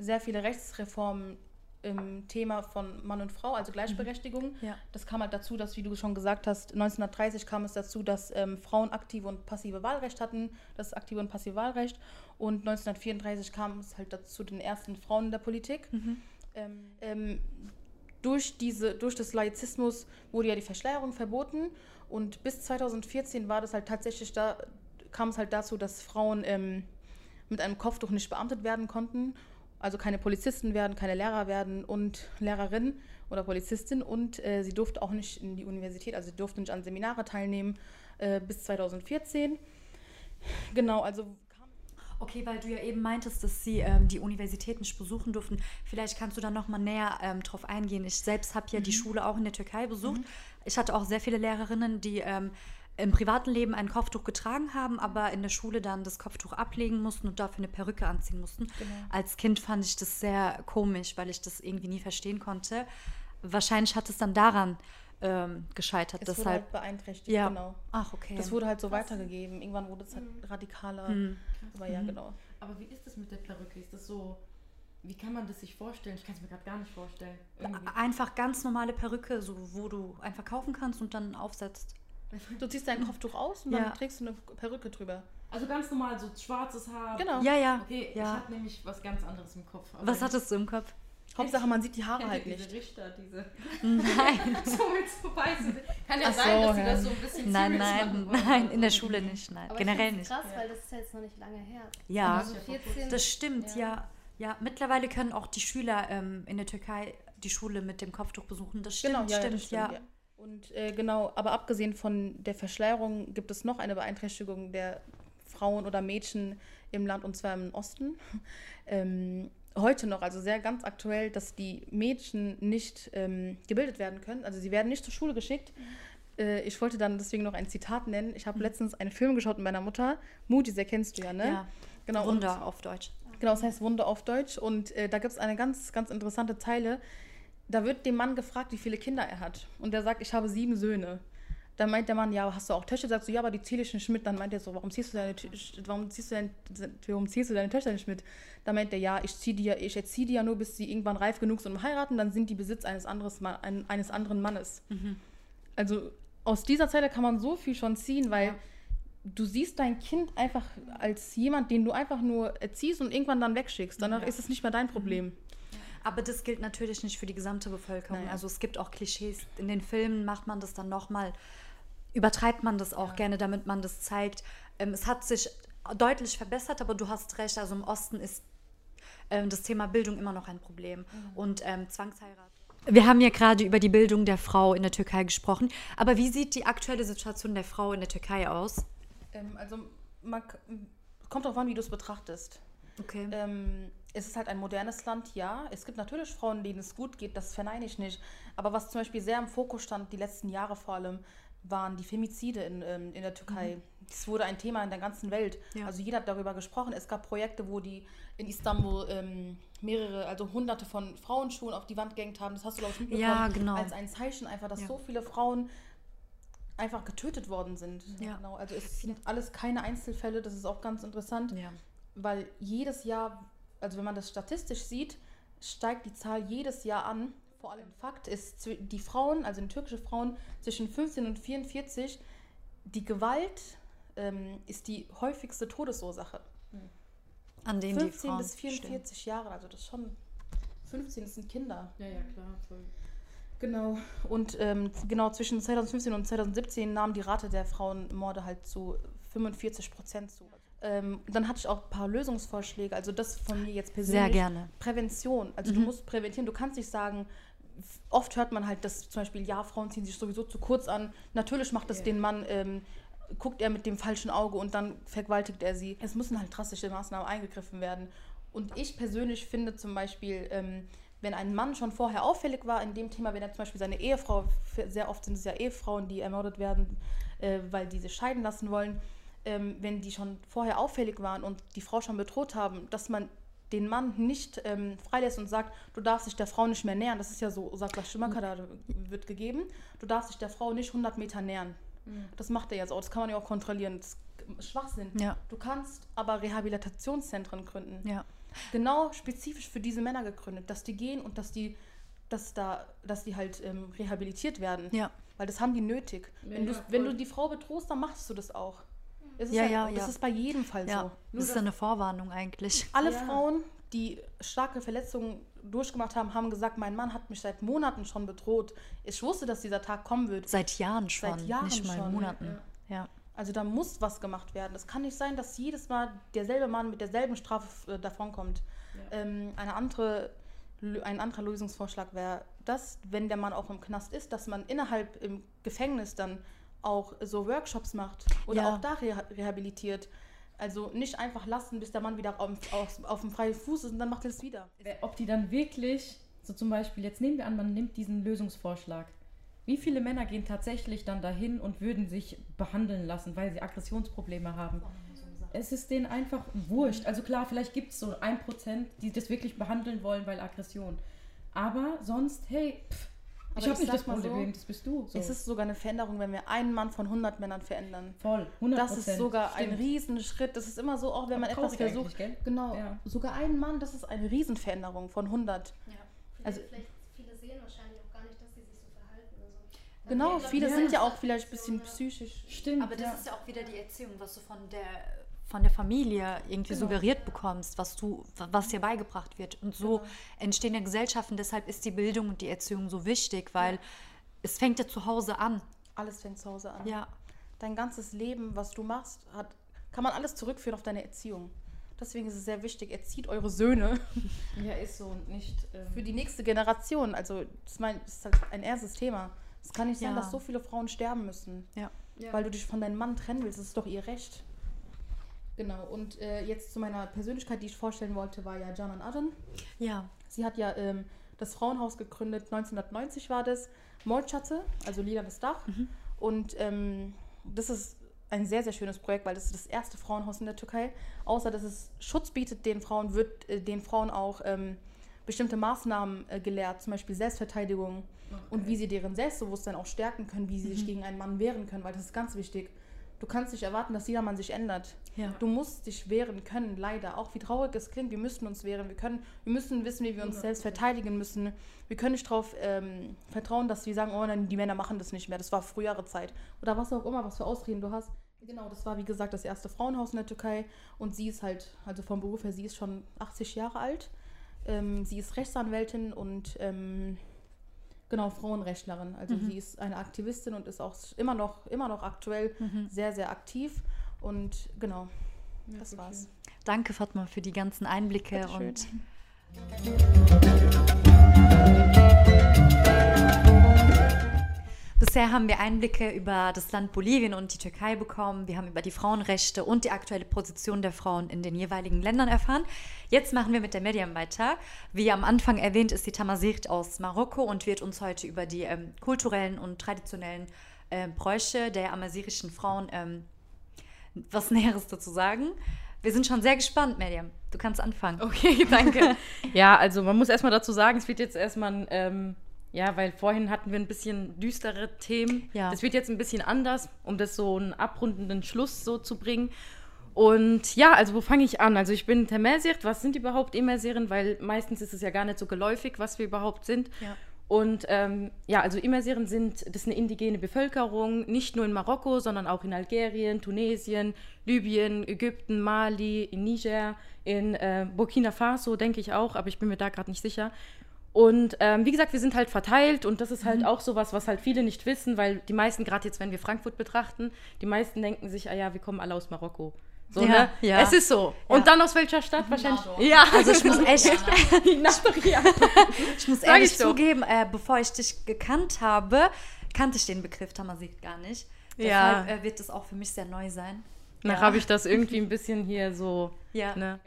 Speaker 3: sehr viele Rechtsreformen im Thema von Mann und Frau, also Gleichberechtigung.
Speaker 1: Ja.
Speaker 3: Das kam halt dazu, dass, wie du schon gesagt hast, 1930 kam es dazu, dass ähm, Frauen aktive und passive Wahlrecht hatten, das aktive und passive Wahlrecht. Und 1934 kam es halt dazu den ersten Frauen in der Politik. Ähm, ähm, durch, diese, durch das Laizismus wurde ja die Verschleierung verboten und bis 2014 war das halt tatsächlich da, kam es halt dazu, dass Frauen ähm, mit einem Kopftuch nicht beamtet werden konnten. Also keine Polizisten werden, keine Lehrer werden und Lehrerin oder Polizistin und äh, sie durfte auch nicht in die Universität, also sie durfte nicht an Seminare teilnehmen äh, bis 2014. Genau, also
Speaker 1: Okay, weil du ja eben meintest, dass sie ähm, die Universität nicht besuchen durften. Vielleicht kannst du da noch mal näher ähm, drauf eingehen. Ich selbst habe ja die Schule auch in der Türkei besucht. Ich hatte auch sehr viele Lehrerinnen, die ähm, im privaten Leben ein Kopftuch getragen haben, aber in der Schule dann das Kopftuch ablegen mussten und dafür eine Perücke anziehen mussten. Als Kind fand ich das sehr komisch, weil ich das irgendwie nie verstehen konnte. Wahrscheinlich hat es dann daran ähm, gescheitert.
Speaker 3: es wurde
Speaker 1: deshalb.
Speaker 3: halt beeinträchtigt,
Speaker 1: ja.
Speaker 3: genau.
Speaker 1: Ach, okay.
Speaker 3: Das wurde halt so weitergegeben. Irgendwann wurde es halt radikaler. Aber ja, genau.
Speaker 4: Aber wie ist das mit der Perücke? Ist das so, wie kann man das sich vorstellen? Ich kann es mir gerade gar nicht vorstellen. Irgendwie.
Speaker 1: Einfach ganz normale Perücke, so, wo du einfach kaufen kannst und dann aufsetzt.
Speaker 3: Du ziehst dein Kopftuch aus und
Speaker 1: Ja.
Speaker 3: dann trägst du eine Perücke drüber.
Speaker 4: Also ganz normal, so schwarzes Haar.
Speaker 3: Genau.
Speaker 1: Ja, ja.
Speaker 4: Okay, ich
Speaker 1: ja.
Speaker 4: hatte nämlich was ganz anderes im Kopf. aber
Speaker 1: Was
Speaker 4: ich-
Speaker 1: hattest du im Kopf?
Speaker 3: Hauptsache, man sieht die Haare halt
Speaker 4: diese
Speaker 3: nicht.
Speaker 4: Richter, diese.
Speaker 1: Nein.
Speaker 4: so mit so weißen. Kann ja
Speaker 3: Ach
Speaker 4: sein,
Speaker 3: so,
Speaker 4: dass sie
Speaker 3: ja.
Speaker 4: das so ein bisschen
Speaker 1: Nein, nein,
Speaker 4: machen wollen.
Speaker 1: nein, in der Schule nicht, nein,
Speaker 2: Aber
Speaker 1: generell
Speaker 2: ich
Speaker 1: nicht.
Speaker 2: krass, weil das ist ja jetzt noch nicht lange her.
Speaker 1: Ja,
Speaker 2: Also 14.
Speaker 1: das stimmt,
Speaker 2: Ja.
Speaker 1: ja. Ja, mittlerweile können auch die Schüler ähm, in der Türkei die Schule mit dem Kopftuch besuchen. Das stimmt,
Speaker 3: Genau, ja,
Speaker 1: stimmt,
Speaker 3: das stimmt,
Speaker 1: ja.
Speaker 3: Und äh, genau, aber abgesehen von der Verschleierung gibt es noch eine Beeinträchtigung der Frauen oder Mädchen im Land und zwar im Osten. Ähm, heute noch, also sehr ganz aktuell, dass die Mädchen nicht ähm, gebildet werden können. Also sie werden nicht zur Schule geschickt. Äh, ich wollte dann deswegen noch ein Zitat nennen. Ich habe letztens einen Film geschaut mit meiner Mutter. Mutis, erkennst du ja, ne?
Speaker 1: Ja.
Speaker 3: Genau, und-
Speaker 1: Wunder auf Deutsch.
Speaker 3: Genau, das heißt Wunder auf Deutsch. Und äh, da gibt es eine ganz, ganz interessante Zeile. Da wird dem Mann gefragt, wie viele Kinder er hat. Und er sagt, ich habe sieben Söhne. Dann meint der Mann, ja, hast du auch Töchter? Sagst du, ja, aber die zähle ich nicht mit. Dann meint er so, warum ziehst du deine, warum ziehst du deine, warum ziehst du deine Töchter nicht mit? Dann meint er, ja, ich ziehe die, ja- ich erziehe die ja nur, bis sie irgendwann reif genug sind und heiraten, dann sind die Besitz eines, anderes, eines anderen Mannes. Also aus dieser Zeit kann man so viel schon ziehen, weil du siehst dein Kind einfach als jemand, den du einfach nur erziehst und irgendwann dann wegschickst. Danach ist es nicht mehr dein Problem.
Speaker 1: Aber das gilt natürlich nicht für die gesamte Bevölkerung.
Speaker 3: Naja.
Speaker 1: Also es gibt auch Klischees. In den Filmen macht man das dann nochmal, übertreibt man das auch gerne, damit man das zeigt. Ähm, es hat sich deutlich verbessert, aber du hast recht. Also im Osten ist ähm, das Thema Bildung immer noch ein Problem. Und ähm, Zwangsheirat. Wir haben ja gerade über die Bildung der Frau in der Türkei gesprochen. Aber wie sieht die aktuelle Situation der Frau in der Türkei aus?
Speaker 3: Ähm, also man kommt darauf an, wie du es betrachtest.
Speaker 1: Okay.
Speaker 3: Ähm, es ist halt ein modernes Land, ja. Es gibt natürlich Frauen, denen es gut geht, das verneine ich nicht. Aber was zum Beispiel sehr im Fokus stand, die letzten Jahre vor allem, waren die Femizide in, ähm, in der Türkei. Das wurde ein Thema in der ganzen Welt.
Speaker 1: Ja.
Speaker 3: Also jeder hat darüber gesprochen. Es gab Projekte, wo die in Istanbul ähm, mehrere, also hunderte von Frauenschuhen auf die Wand gehängt haben. Das hast du, glaube ich, mitbekommen.
Speaker 1: Ja, genau.
Speaker 3: Als ein Zeichen einfach, dass
Speaker 1: Ja.
Speaker 3: so viele Frauen einfach getötet worden sind.
Speaker 1: Ja.
Speaker 3: Genau. Also es sind alles keine Einzelfälle. Das ist auch ganz interessant
Speaker 1: ja.
Speaker 3: weil jedes Jahr, also wenn man das statistisch sieht, steigt die Zahl jedes Jahr an. Vor allem Fakt ist, die Frauen, also die türkische Frauen zwischen 15 und 44, die Gewalt ähm, ist die häufigste Todesursache.
Speaker 1: An denen die
Speaker 3: 15
Speaker 1: Frauen
Speaker 3: bis
Speaker 1: stehen.
Speaker 3: 44 Jahre, also das ist schon 15, das sind Kinder.
Speaker 4: Ja, ja, klar. Voll.
Speaker 3: Genau. Und ähm, genau zwischen 2015 und 2017 nahm die Rate der Frauenmorde halt zu 45 Prozent zu. Ähm, dann hatte ich auch ein paar Lösungsvorschläge. Also das von mir jetzt persönlich.
Speaker 1: Sehr gerne.
Speaker 3: Prävention. Also du musst präventieren. Du kannst nicht sagen, oft hört man halt, dass zum Beispiel, ja, Frauen ziehen sich sowieso zu kurz an. Natürlich macht das den Mann, ähm, guckt er mit dem falschen Auge und dann vergewaltigt er sie. Es müssen halt drastische Maßnahmen eingegriffen werden. Und ich persönlich finde zum Beispiel, ähm, wenn ein Mann schon vorher auffällig war in dem Thema, wenn er zum Beispiel seine Ehefrau, sehr oft sind es ja Ehefrauen, die ermordet werden, äh, weil die sich scheiden lassen wollen, ähm, wenn die schon vorher auffällig waren und die Frau schon bedroht haben, dass man den Mann nicht ähm, freilässt und sagt, du darfst dich der Frau nicht mehr nähern. Das ist ja so, sagt das Schimakada wird gegeben. Du darfst dich der Frau nicht 100 Meter nähern. Das macht er jetzt auch. Das kann man ja auch kontrollieren. Das ist Schwachsinn.
Speaker 1: Ja.
Speaker 3: Du kannst aber Rehabilitationszentren gründen.
Speaker 1: Ja.
Speaker 3: Genau spezifisch für diese Männer gegründet, dass die gehen und dass die, dass da, dass die halt ähm, rehabilitiert werden.
Speaker 1: Ja.
Speaker 3: Weil das haben die nötig. wenn, du, wenn du die Frau bedrohst, dann machst du das auch. Es ist
Speaker 1: Ja,
Speaker 3: halt,
Speaker 1: ja,
Speaker 3: Das
Speaker 1: ja.
Speaker 3: ist bei jedem Fall
Speaker 1: Ja,
Speaker 3: so.
Speaker 1: das ist eine Vorwarnung eigentlich.
Speaker 3: Alle
Speaker 4: Ja.
Speaker 3: Frauen, die starke Verletzungen durchgemacht haben, haben gesagt, mein Mann hat mich seit Monaten schon bedroht. Ich wusste, dass dieser Tag kommen wird.
Speaker 1: Seit Jahren schon,
Speaker 3: Seit Jahren
Speaker 1: nicht mal
Speaker 3: schon,
Speaker 1: Monaten. Ja.
Speaker 3: Also da muss was gemacht werden. Es kann nicht sein, dass jedes Mal derselbe Mann mit derselben Strafe äh, davonkommt. Ähm, eine andere, ein anderer Lösungsvorschlag wäre das, wenn der Mann auch im Knast ist, dass man innerhalb im Gefängnis dann auch so Workshops macht oder
Speaker 1: Ja.
Speaker 3: auch da reha rehabilitiert. Also nicht einfach lassen, bis der Mann wieder auf, auf, auf dem freien Fuß ist und dann macht er es wieder.
Speaker 5: Ob die dann wirklich, so zum Beispiel, jetzt nehmen wir an, man nimmt diesen Lösungsvorschlag. Wie viele Männer gehen tatsächlich dann dahin und würden sich behandeln lassen, weil sie Aggressionsprobleme haben? Es ist denen einfach wurscht. Also klar, vielleicht gibt es so ein Prozent, die das wirklich behandeln wollen, weil Aggression. Aber sonst, hey, pff, ich habe
Speaker 3: ich
Speaker 5: nicht das
Speaker 3: mal so,
Speaker 5: Problem, das bist du. So.
Speaker 3: Es ist sogar eine Veränderung, wenn wir einen Mann von 100 Männern verändern.
Speaker 5: voll, 100
Speaker 3: Das ist sogar ein
Speaker 5: Stimmt.
Speaker 3: Riesenschritt. Das ist immer so, auch wenn man etwas versucht. Genau.
Speaker 5: Ja.
Speaker 3: Sogar ein Mann, das ist eine Riesenveränderung von 100.
Speaker 2: Viele,
Speaker 3: Also-
Speaker 2: vielleicht, viele sehen wahrscheinlich auch gar nicht, dass sie sich so verhalten. Also,
Speaker 3: Genau,
Speaker 2: Ja,
Speaker 3: viele
Speaker 2: ja.
Speaker 3: sind ja auch vielleicht ein bisschen psychisch.
Speaker 5: Stimmt.
Speaker 1: Aber das
Speaker 5: ja.
Speaker 1: ist ja auch wieder die Erziehung, was du von der, von der Familie irgendwie
Speaker 3: Genau.
Speaker 1: suggeriert bekommst, was, du, was dir beigebracht wird. Und so
Speaker 3: Genau.
Speaker 1: entstehen ja Gesellschaften. Deshalb ist die Bildung und die Erziehung so wichtig, weil es fängt ja zu Hause an.
Speaker 3: Alles fängt zu Hause an.
Speaker 1: Ja.
Speaker 3: Dein ganzes Leben, was du machst, hat, kann man alles zurückführen auf deine Erziehung. Deswegen ist es sehr wichtig, erzieht eure Söhne
Speaker 5: ja, ist so und nicht. Ähm,
Speaker 3: für die nächste Generation. Also, das ist, mein, das ist halt ein erstes Thema. Es kann nicht sein,
Speaker 1: Ja.
Speaker 3: dass so viele Frauen sterben müssen,
Speaker 1: Ja.
Speaker 3: weil du dich von deinem Mann trennen willst. Das ist doch ihr Recht. Genau, und äh, jetzt zu meiner Persönlichkeit, die ich vorstellen wollte, war ja Canan Adem.
Speaker 1: Ja.
Speaker 3: Sie hat ja ähm, das Frauenhaus gegründet, 1990 war das, Molchatze, also lilanes Dach. Und ähm, das ist ein sehr, sehr schönes Projekt, weil das ist das erste Frauenhaus in der Türkei. Außer, dass es Schutz bietet den Frauen, wird äh, den Frauen auch ähm, bestimmte Maßnahmen äh, gelehrt, zum Beispiel Selbstverteidigung und wie sie deren Selbstbewusstsein auch stärken können, wie sie sich gegen einen Mann wehren können, weil das ist ganz wichtig. Du kannst nicht erwarten, dass jeder Mann sich ändert.
Speaker 1: Ja.
Speaker 3: Du musst dich wehren können, leider. Auch wie traurig es klingt, wir müssen uns wehren. Wir, können, wir müssen wissen, wie wir uns selbst verteidigen müssen. Wir können nicht darauf ähm, vertrauen, dass wir sagen, oh nein, die Männer machen das nicht mehr. Das war frühere Zeit. Oder was auch immer, was für Ausreden du hast. Genau, das war wie gesagt das erste Frauenhaus in der Türkei. Und sie ist halt, also vom Beruf her, sie ist schon 80 Jahre alt. Ähm, sie ist Rechtsanwältin und ähm, genau Frauenrechtlerin. Also sie ist eine Aktivistin und ist auch immer noch, immer noch aktuell sehr, sehr aktiv. Und genau, das war's.
Speaker 1: Danke, Fatma, für die ganzen Einblicke
Speaker 3: Bitteschön.
Speaker 1: und Bisher haben wir Einblicke über das Land Bolivien und die Türkei bekommen. Wir haben über die Frauenrechte und die aktuelle Position der Frauen in den jeweiligen Ländern erfahren. Jetzt machen wir mit der Medium weiter. Wie am Anfang erwähnt, ist die Tamasirt aus Marokko und wird uns heute über die ähm, kulturellen und traditionellen ähm, Bräuche der amazirischen Frauen ähm, was Näheres dazu sagen. Wir sind schon sehr gespannt, Medium. Du kannst anfangen.
Speaker 5: Okay, danke. ja, also man muss erstmal dazu sagen, es wird jetzt erstmal ein, ähm, ja, weil vorhin hatten wir ein bisschen düstere Themen.
Speaker 1: Ja.
Speaker 5: Das wird jetzt ein bisschen anders, um das so einen abrundenden Schluss so zu bringen. Und ja, also wo fange ich an? Also ich bin Temersirt. Was sind überhaupt Immersiren? Weil meistens ist es ja gar nicht so geläufig, was wir überhaupt sind.
Speaker 1: Ja.
Speaker 5: Und ähm, ja, also Immersiren sind, das ist eine indigene Bevölkerung, nicht nur in Marokko, sondern auch in Algerien, Tunesien, Libyen, Ägypten, Mali, in Niger, in äh, Burkina Faso, denke ich auch, aber ich bin mir da gerade nicht sicher. Und ähm, wie gesagt, wir sind halt verteilt und das ist halt auch sowas, was halt viele nicht wissen, weil die meisten, gerade jetzt, wenn wir Frankfurt betrachten, die meisten denken sich, ah ja, wir kommen alle aus Marokko. So,
Speaker 1: Ja,
Speaker 5: ne?
Speaker 1: ja.
Speaker 5: Es ist so. Und dann aus welcher Stadt wahrscheinlich?
Speaker 3: Nador.
Speaker 5: Ja,
Speaker 1: Also ich muss echt,
Speaker 5: Nador, ja.
Speaker 1: ich muss ehrlich
Speaker 5: ich
Speaker 1: zugeben, äh, bevor ich dich gekannt habe, kannte ich den Begriff Tamasit gar nicht.
Speaker 5: Ja.
Speaker 1: Deshalb äh, wird das auch für mich sehr neu sein.
Speaker 5: Dann
Speaker 1: Ja.
Speaker 5: habe ich das irgendwie ein bisschen hier so.
Speaker 1: Ja.
Speaker 5: Ne?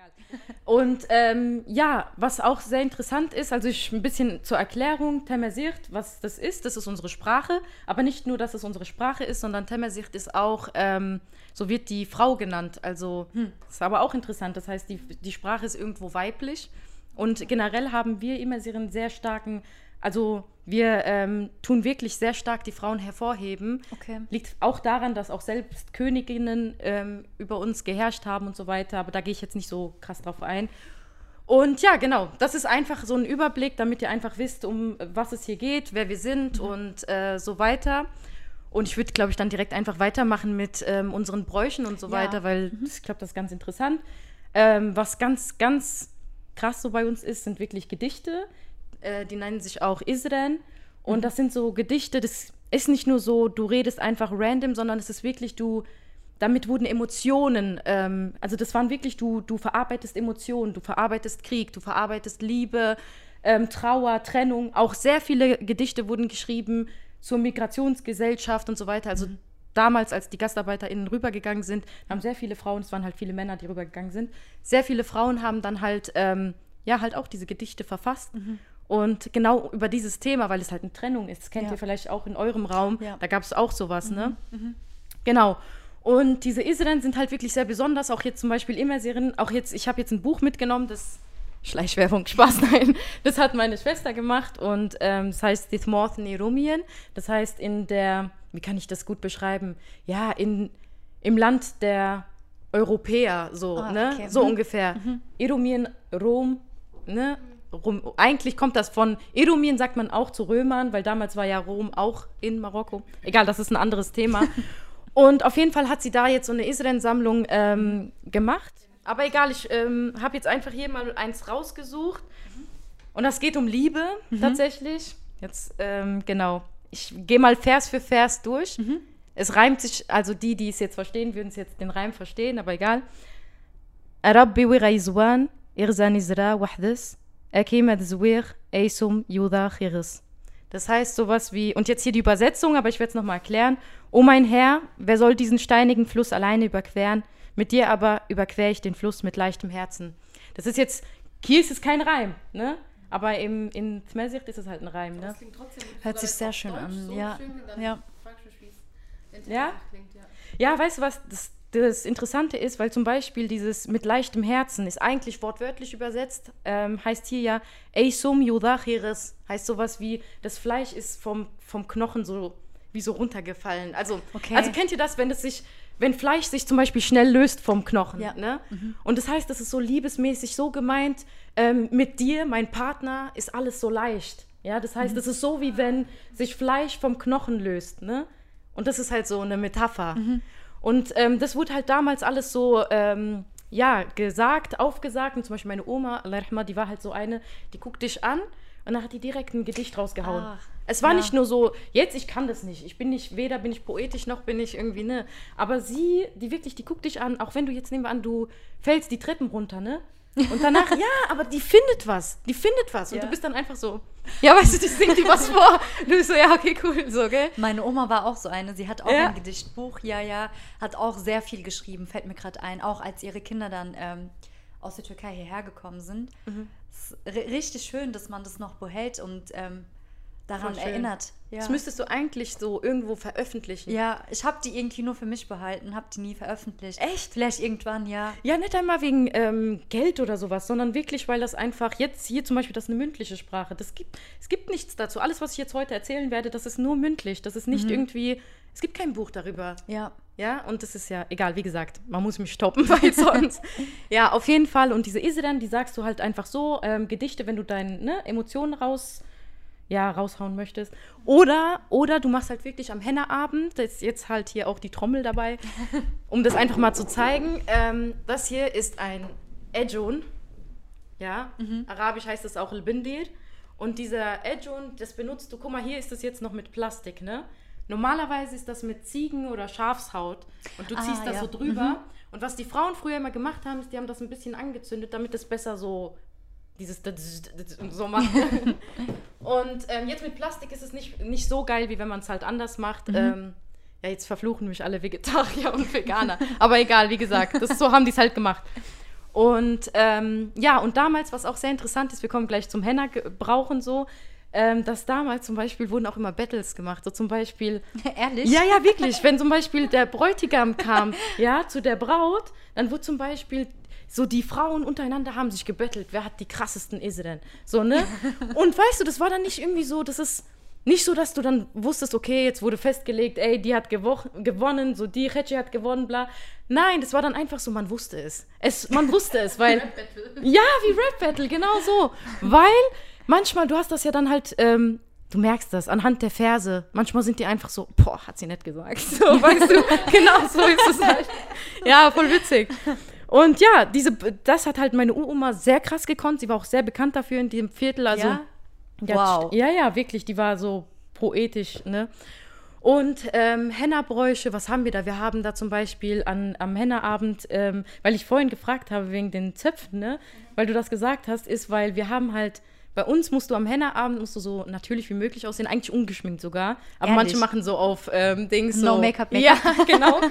Speaker 5: Und ähm, ja, was auch sehr interessant ist, also ich ein bisschen zur Erklärung, Temersirt, was das ist, das ist unsere Sprache, aber nicht nur, dass es unsere Sprache ist, sondern Temersirt ist auch, ähm, so wird die Frau genannt, also das ist aber auch interessant, das heißt, die, die Sprache ist irgendwo weiblich und generell haben wir immer einen sehr starken, also wir ähm, tun wirklich sehr stark die Frauen hervorheben,
Speaker 1: Okay.
Speaker 5: Liegt auch daran, dass auch selbst Königinnen ähm, über uns geherrscht haben und so weiter, aber da gehe ich jetzt nicht so krass drauf ein. Und ja, genau, das ist einfach so ein Überblick, damit ihr einfach wisst, um was es hier geht, wer wir sind und äh, so weiter. Und ich würde, glaube ich, dann direkt einfach weitermachen mit ähm, unseren Bräuchen und so
Speaker 1: Ja.
Speaker 5: weiter, weil ich glaube, das ist ganz interessant. Ähm, was ganz, ganz krass so bei uns ist, sind wirklich Gedichte. Äh, die nennen sich auch Isren. Und das sind so Gedichte, das ist nicht nur so, du redest einfach random, sondern es ist wirklich, du, damit wurden Emotionen, ähm, also das waren wirklich, du, du verarbeitest Emotionen, du verarbeitest Krieg, du verarbeitest Liebe, ähm, Trauer, Trennung. Auch sehr viele Gedichte wurden geschrieben zur Migrationsgesellschaft und so weiter. Also damals, als die GastarbeiterInnen rübergegangen sind, haben sehr viele Frauen, es waren halt viele Männer, die rübergegangen sind, sehr viele Frauen haben dann halt, ähm, ja, halt auch diese Gedichte verfasst. Und genau über dieses Thema, weil es halt eine Trennung ist, das kennt
Speaker 1: Ja.
Speaker 5: ihr vielleicht auch in eurem Raum,
Speaker 1: Ja.
Speaker 5: da gab es auch sowas, ne? Genau. Und diese Isren sind halt wirklich sehr besonders, auch jetzt zum Beispiel Immerserien, auch jetzt, ich habe jetzt ein Buch mitgenommen, das Schleichwerbung, Spaß, nein. Das hat meine Schwester gemacht und ähm, das heißt Dithmorthen Irumien. Das heißt in der, wie kann ich das gut beschreiben? Ja, in, im Land der Europäer, so,
Speaker 1: Ah,
Speaker 5: ne?
Speaker 1: okay.
Speaker 5: So
Speaker 1: Mhm.
Speaker 5: ungefähr. Irumien, Rom, ne? Rum, eigentlich kommt das von Edomien, sagt man auch zu Römern, weil damals war ja Rom auch in Marokko. Egal, das ist ein anderes Thema. Und auf jeden Fall hat sie da jetzt so eine Eselen-Sammlung ähm, gemacht. Aber egal, ich ähm, habe jetzt einfach hier mal eins rausgesucht. Mhm. Und das geht um Liebe mhm. tatsächlich. Jetzt, ähm, genau. Ich gehe mal Vers für Vers durch. Mhm. Es reimt sich, also die, die es jetzt verstehen, würden es jetzt den Reim verstehen, aber egal. Rabbi wa Irzan Izra Wahdes. Er Erkemet Zuir Eisum Judachiris. Das heißt sowas wie, und jetzt hier die Übersetzung, aber ich werde es nochmal erklären. O mein Herr, wer soll diesen steinigen Fluss alleine überqueren? Mit dir aber überquere ich den Fluss mit leichtem Herzen. Das ist jetzt, hier ist kein Reim, ne? Aber im, in Tmelsicht ist es halt ein Reim, ne?
Speaker 1: Trotzdem, Hört sich sehr schön Deutsch an, so ja. Schön, ja.
Speaker 5: Mich, ja? Klingt, ja. ja. weißt du was, das, das Interessante ist, weil zum Beispiel dieses mit leichtem Herzen ist eigentlich wortwörtlich übersetzt, ähm, heißt hier ja Eisum Yudachiris, heißt sowas wie, das Fleisch ist vom, vom Knochen so wie so runtergefallen. Also,
Speaker 1: Okay.
Speaker 5: also kennt ihr das, wenn es sich, wenn Fleisch sich zum Beispiel schnell löst vom Knochen,
Speaker 1: Ja.
Speaker 5: ne? Und das heißt, das ist so liebesmäßig so gemeint, ähm, mit dir, mein Partner, ist alles so leicht. Ja, das heißt, es ist so, wie wenn sich Fleisch vom Knochen löst, ne? Und das ist halt so eine Metapher. Und ähm, das wurde halt damals alles so, ähm, ja, gesagt, aufgesagt. Und zum Beispiel meine Oma, Allah yarhamha, die war halt so eine, die guckt dich an und dann hat die direkt ein Gedicht rausgehauen.
Speaker 1: Ach,
Speaker 5: es war
Speaker 1: ja.
Speaker 5: nicht nur so, jetzt, ich kann das nicht. Ich bin nicht, weder bin ich poetisch, noch bin ich irgendwie, ne. Aber sie, die wirklich, die guckt dich an, auch wenn du jetzt, nehmen wir an, du fällst die Treppen runter, ne? Und danach, ja, aber die findet was. Die findet was. Und
Speaker 1: Ja.
Speaker 5: du bist dann einfach so, ja, weißt du, die singt die was vor. Du bist so, ja, okay, cool, so, gell?
Speaker 1: Meine Oma war auch so eine. Sie hat auch
Speaker 5: Ja.
Speaker 1: ein Gedichtbuch, ja, ja, hat auch sehr viel geschrieben, fällt mir gerade ein. Auch als ihre Kinder dann ähm, aus der Türkei hierher gekommen sind.
Speaker 5: Mhm.
Speaker 1: Es ist ri- richtig schön, dass man das noch behält und ähm, daran erinnert. Ja.
Speaker 5: Das müsstest du eigentlich so irgendwo veröffentlichen.
Speaker 1: ja, ich habe die irgendwie nur für mich behalten, habe die nie veröffentlicht.
Speaker 5: Echt?
Speaker 1: Vielleicht irgendwann, ja.
Speaker 5: Ja, nicht einmal wegen ähm, Geld oder sowas, sondern wirklich, weil das einfach jetzt hier zum Beispiel das ist eine mündliche Sprache. Das gibt, es gibt nichts dazu. Alles, was ich jetzt heute erzählen werde, das ist nur mündlich. Das ist nicht irgendwie, es gibt kein Buch darüber.
Speaker 1: Ja.
Speaker 5: Ja, und das ist ja egal, wie gesagt, man muss mich stoppen, weil sonst. ja, auf jeden Fall. Und diese Isran, die sagst du halt einfach so, ähm, Gedichte, wenn du deine ne, Emotionen raus, ja, raushauen möchtest. Oder, oder du machst halt wirklich am Henna-Abend, da ist jetzt halt hier auch die Trommel dabei, um das einfach mal zu zeigen. Ähm, das hier ist ein Ejun. Ja, arabisch heißt es auch Al-Bindir. Und dieser Ejun, das benutzt du, guck mal, hier ist das jetzt noch mit Plastik, ne? Normalerweise ist das mit Ziegen- oder Schafshaut. Und du
Speaker 1: Ah,
Speaker 5: ziehst das
Speaker 1: ja.
Speaker 5: so drüber. Und was die Frauen früher immer gemacht haben, ist, die haben das ein bisschen angezündet, damit es besser so dieses so macht. Und ähm, jetzt mit Plastik ist es nicht, nicht so geil, wie wenn man es halt anders macht. Ähm, ja, jetzt verfluchen mich alle Vegetarier und Veganer. Aber egal, wie gesagt, das, so haben die es halt gemacht. Und ähm, ja, und damals, was auch sehr interessant ist, wir kommen gleich zum Henna-Brauchen so, ähm, dass damals zum Beispiel wurden auch immer Battles gemacht. So zum Beispiel,
Speaker 1: Ehrlich?
Speaker 5: ja, ja, wirklich. Wenn zum Beispiel der Bräutigam kam, ja, zu der Braut, dann wurde zum Beispiel so die Frauen untereinander haben sich gebettelt, wer hat die krassesten Isren. So, ne? Und weißt du, das war dann nicht irgendwie so, das ist nicht so, dass du dann wusstest, okay, jetzt wurde festgelegt, ey, die hat gewo gewonnen, so die Retsche hat gewonnen, bla. Nein, das war dann einfach so, man wusste es. es man wusste es, weil. ja, wie Rap Battle, genau so. Weil manchmal, du hast das ja dann halt. Ähm, Du merkst das anhand der Verse. Manchmal sind die einfach so, boah, hat sie nicht gesagt. So, weißt du, genau so ist es halt. Ja, voll witzig. Und ja, diese, das hat halt meine Uroma sehr krass gekonnt. Sie war auch sehr bekannt dafür in diesem Viertel. Also,
Speaker 1: Ja? Wow.
Speaker 5: Ja, ja, wirklich. Die war so poetisch, ne? Und ähm, Henna-Bräuche, was haben wir da? Wir haben da zum Beispiel an, am Henna-Abend, ähm, weil ich vorhin gefragt habe wegen den Zöpfen, ne? Weil du das gesagt hast, ist, weil wir haben halt, bei uns musst du am Henna-Abend musst du so natürlich wie möglich aussehen, eigentlich ungeschminkt sogar. Aber
Speaker 1: Ehrlich?
Speaker 5: manche machen so auf ähm, Dings.
Speaker 1: No
Speaker 5: so,
Speaker 1: Make-up,
Speaker 5: Ja,
Speaker 1: Make-up.
Speaker 5: genau.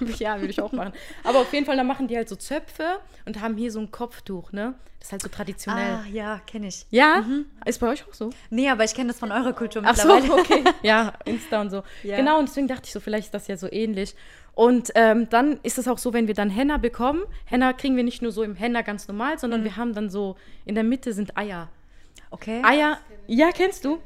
Speaker 5: ja, würde ich auch machen. Aber auf jeden Fall, da machen die halt so Zöpfe und haben hier so ein Kopftuch, ne? Das ist halt so traditionell.
Speaker 1: Ah, ja, kenne ich.
Speaker 5: Ja? Ist bei euch auch so?
Speaker 1: Nee, aber ich kenne das von eurer Kultur
Speaker 5: Ach so,
Speaker 1: mittlerweile.
Speaker 5: okay. Ja, Insta und so.
Speaker 1: Ja.
Speaker 5: Genau, und deswegen dachte ich so, vielleicht ist das ja so ähnlich. Und ähm, dann ist es auch so, wenn wir dann Henna bekommen, Henna kriegen wir nicht nur so im Henna ganz normal,
Speaker 1: Mhm.
Speaker 5: sondern wir haben dann so, in der Mitte sind Eier.
Speaker 1: Okay.
Speaker 5: Eier, ja, kennst du?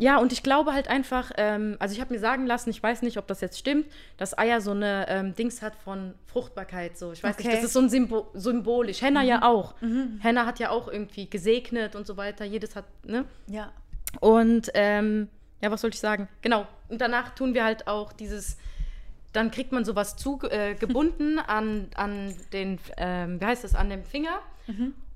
Speaker 5: Ja, und ich glaube halt einfach, ähm, also ich habe mir sagen lassen, ich weiß nicht, ob das jetzt stimmt, dass Eier so eine ähm, Dings hat von Fruchtbarkeit. So, ich weiß nicht,
Speaker 1: Okay.
Speaker 5: das ist so ein Symbo symbolisch. Henna ja auch. Henna hat ja auch irgendwie gesegnet und so weiter. Jedes hat, ne?
Speaker 1: Ja.
Speaker 5: Und ähm, ja, was soll ich sagen? Genau. Und danach tun wir halt auch dieses, dann kriegt man sowas zu, äh, gebunden an, an den, ähm, wie heißt das, an dem Finger.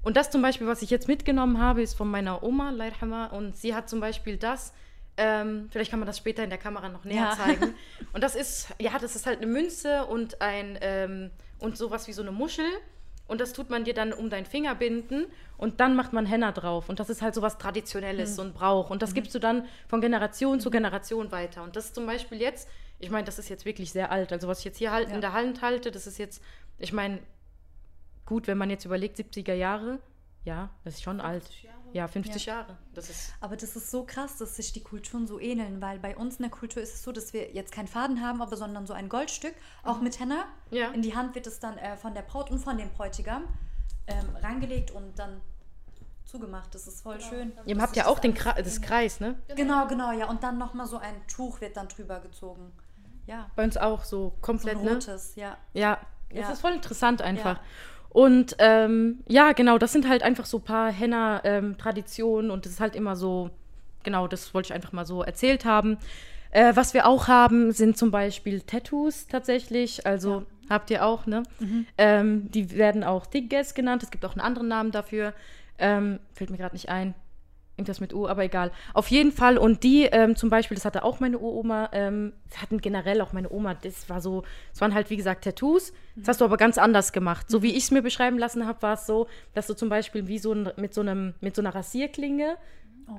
Speaker 5: Und das zum Beispiel, was ich jetzt mitgenommen habe, ist von meiner Oma, Leirhama. Und sie hat zum Beispiel das, ähm, vielleicht kann man das später in der Kamera noch näher
Speaker 1: Ja.
Speaker 5: zeigen. Und das ist, ja, das ist halt eine Münze und ein, ähm, und sowas wie so eine Muschel. Und das tut man dir dann um deinen Finger binden und dann macht man Henna drauf. Und das ist halt so was Traditionelles, so ein Brauch. Und das gibst du dann von Generation zu Generation weiter. Und das ist zum Beispiel jetzt, ich meine, das ist jetzt wirklich sehr alt. Also was ich jetzt hier halt in der Hand halte, das ist jetzt, ich meine, gut, wenn man jetzt überlegt, 70er Jahre, ja, das ist schon alt. Ja, 50 Jahre. Das ist
Speaker 1: Aber das ist so krass, dass sich die Kulturen so ähneln, weil bei uns in der Kultur ist es so, dass wir jetzt keinen Faden haben, aber sondern so ein Goldstück, auch mit Henna.
Speaker 5: Ja.
Speaker 1: In die Hand wird es dann äh, von der Braut und von dem Bräutigam ähm, reingelegt und dann zugemacht. Das ist voll schön.
Speaker 5: Ihr habt ja auch den Kra das Kreis, ne?
Speaker 1: Genau, genau, ja. Und dann nochmal so ein Tuch wird dann drüber gezogen. Ja,
Speaker 5: Bei uns auch so
Speaker 1: so
Speaker 5: komplett,
Speaker 1: ein
Speaker 5: ne?
Speaker 1: rotes, ja.
Speaker 5: Ja, das
Speaker 1: Ja.
Speaker 5: ist voll interessant einfach.
Speaker 1: Ja.
Speaker 5: Und ähm, ja, genau, das sind halt einfach so ein paar Henna-Traditionen und das ist halt immer so, genau, das wollte ich einfach mal so erzählt haben. Äh, was wir auch haben, sind zum Beispiel Tattoos tatsächlich. Also habt ihr auch, ne? Ähm, die werden auch Digges genannt. Es gibt auch einen anderen Namen dafür. Ähm, fällt mir gerade nicht ein. Irgendwas mit U, aber egal. Auf jeden Fall. Und die ähm, zum Beispiel, das hatte auch meine Uroma, ähm, hatten generell auch meine Oma, das war so, es waren halt wie gesagt Tattoos. Das hast du aber ganz anders gemacht. So wie ich es mir beschreiben lassen habe, war es so, dass du zum Beispiel wie so ein, mit so einem, mit so einer Rasierklinge,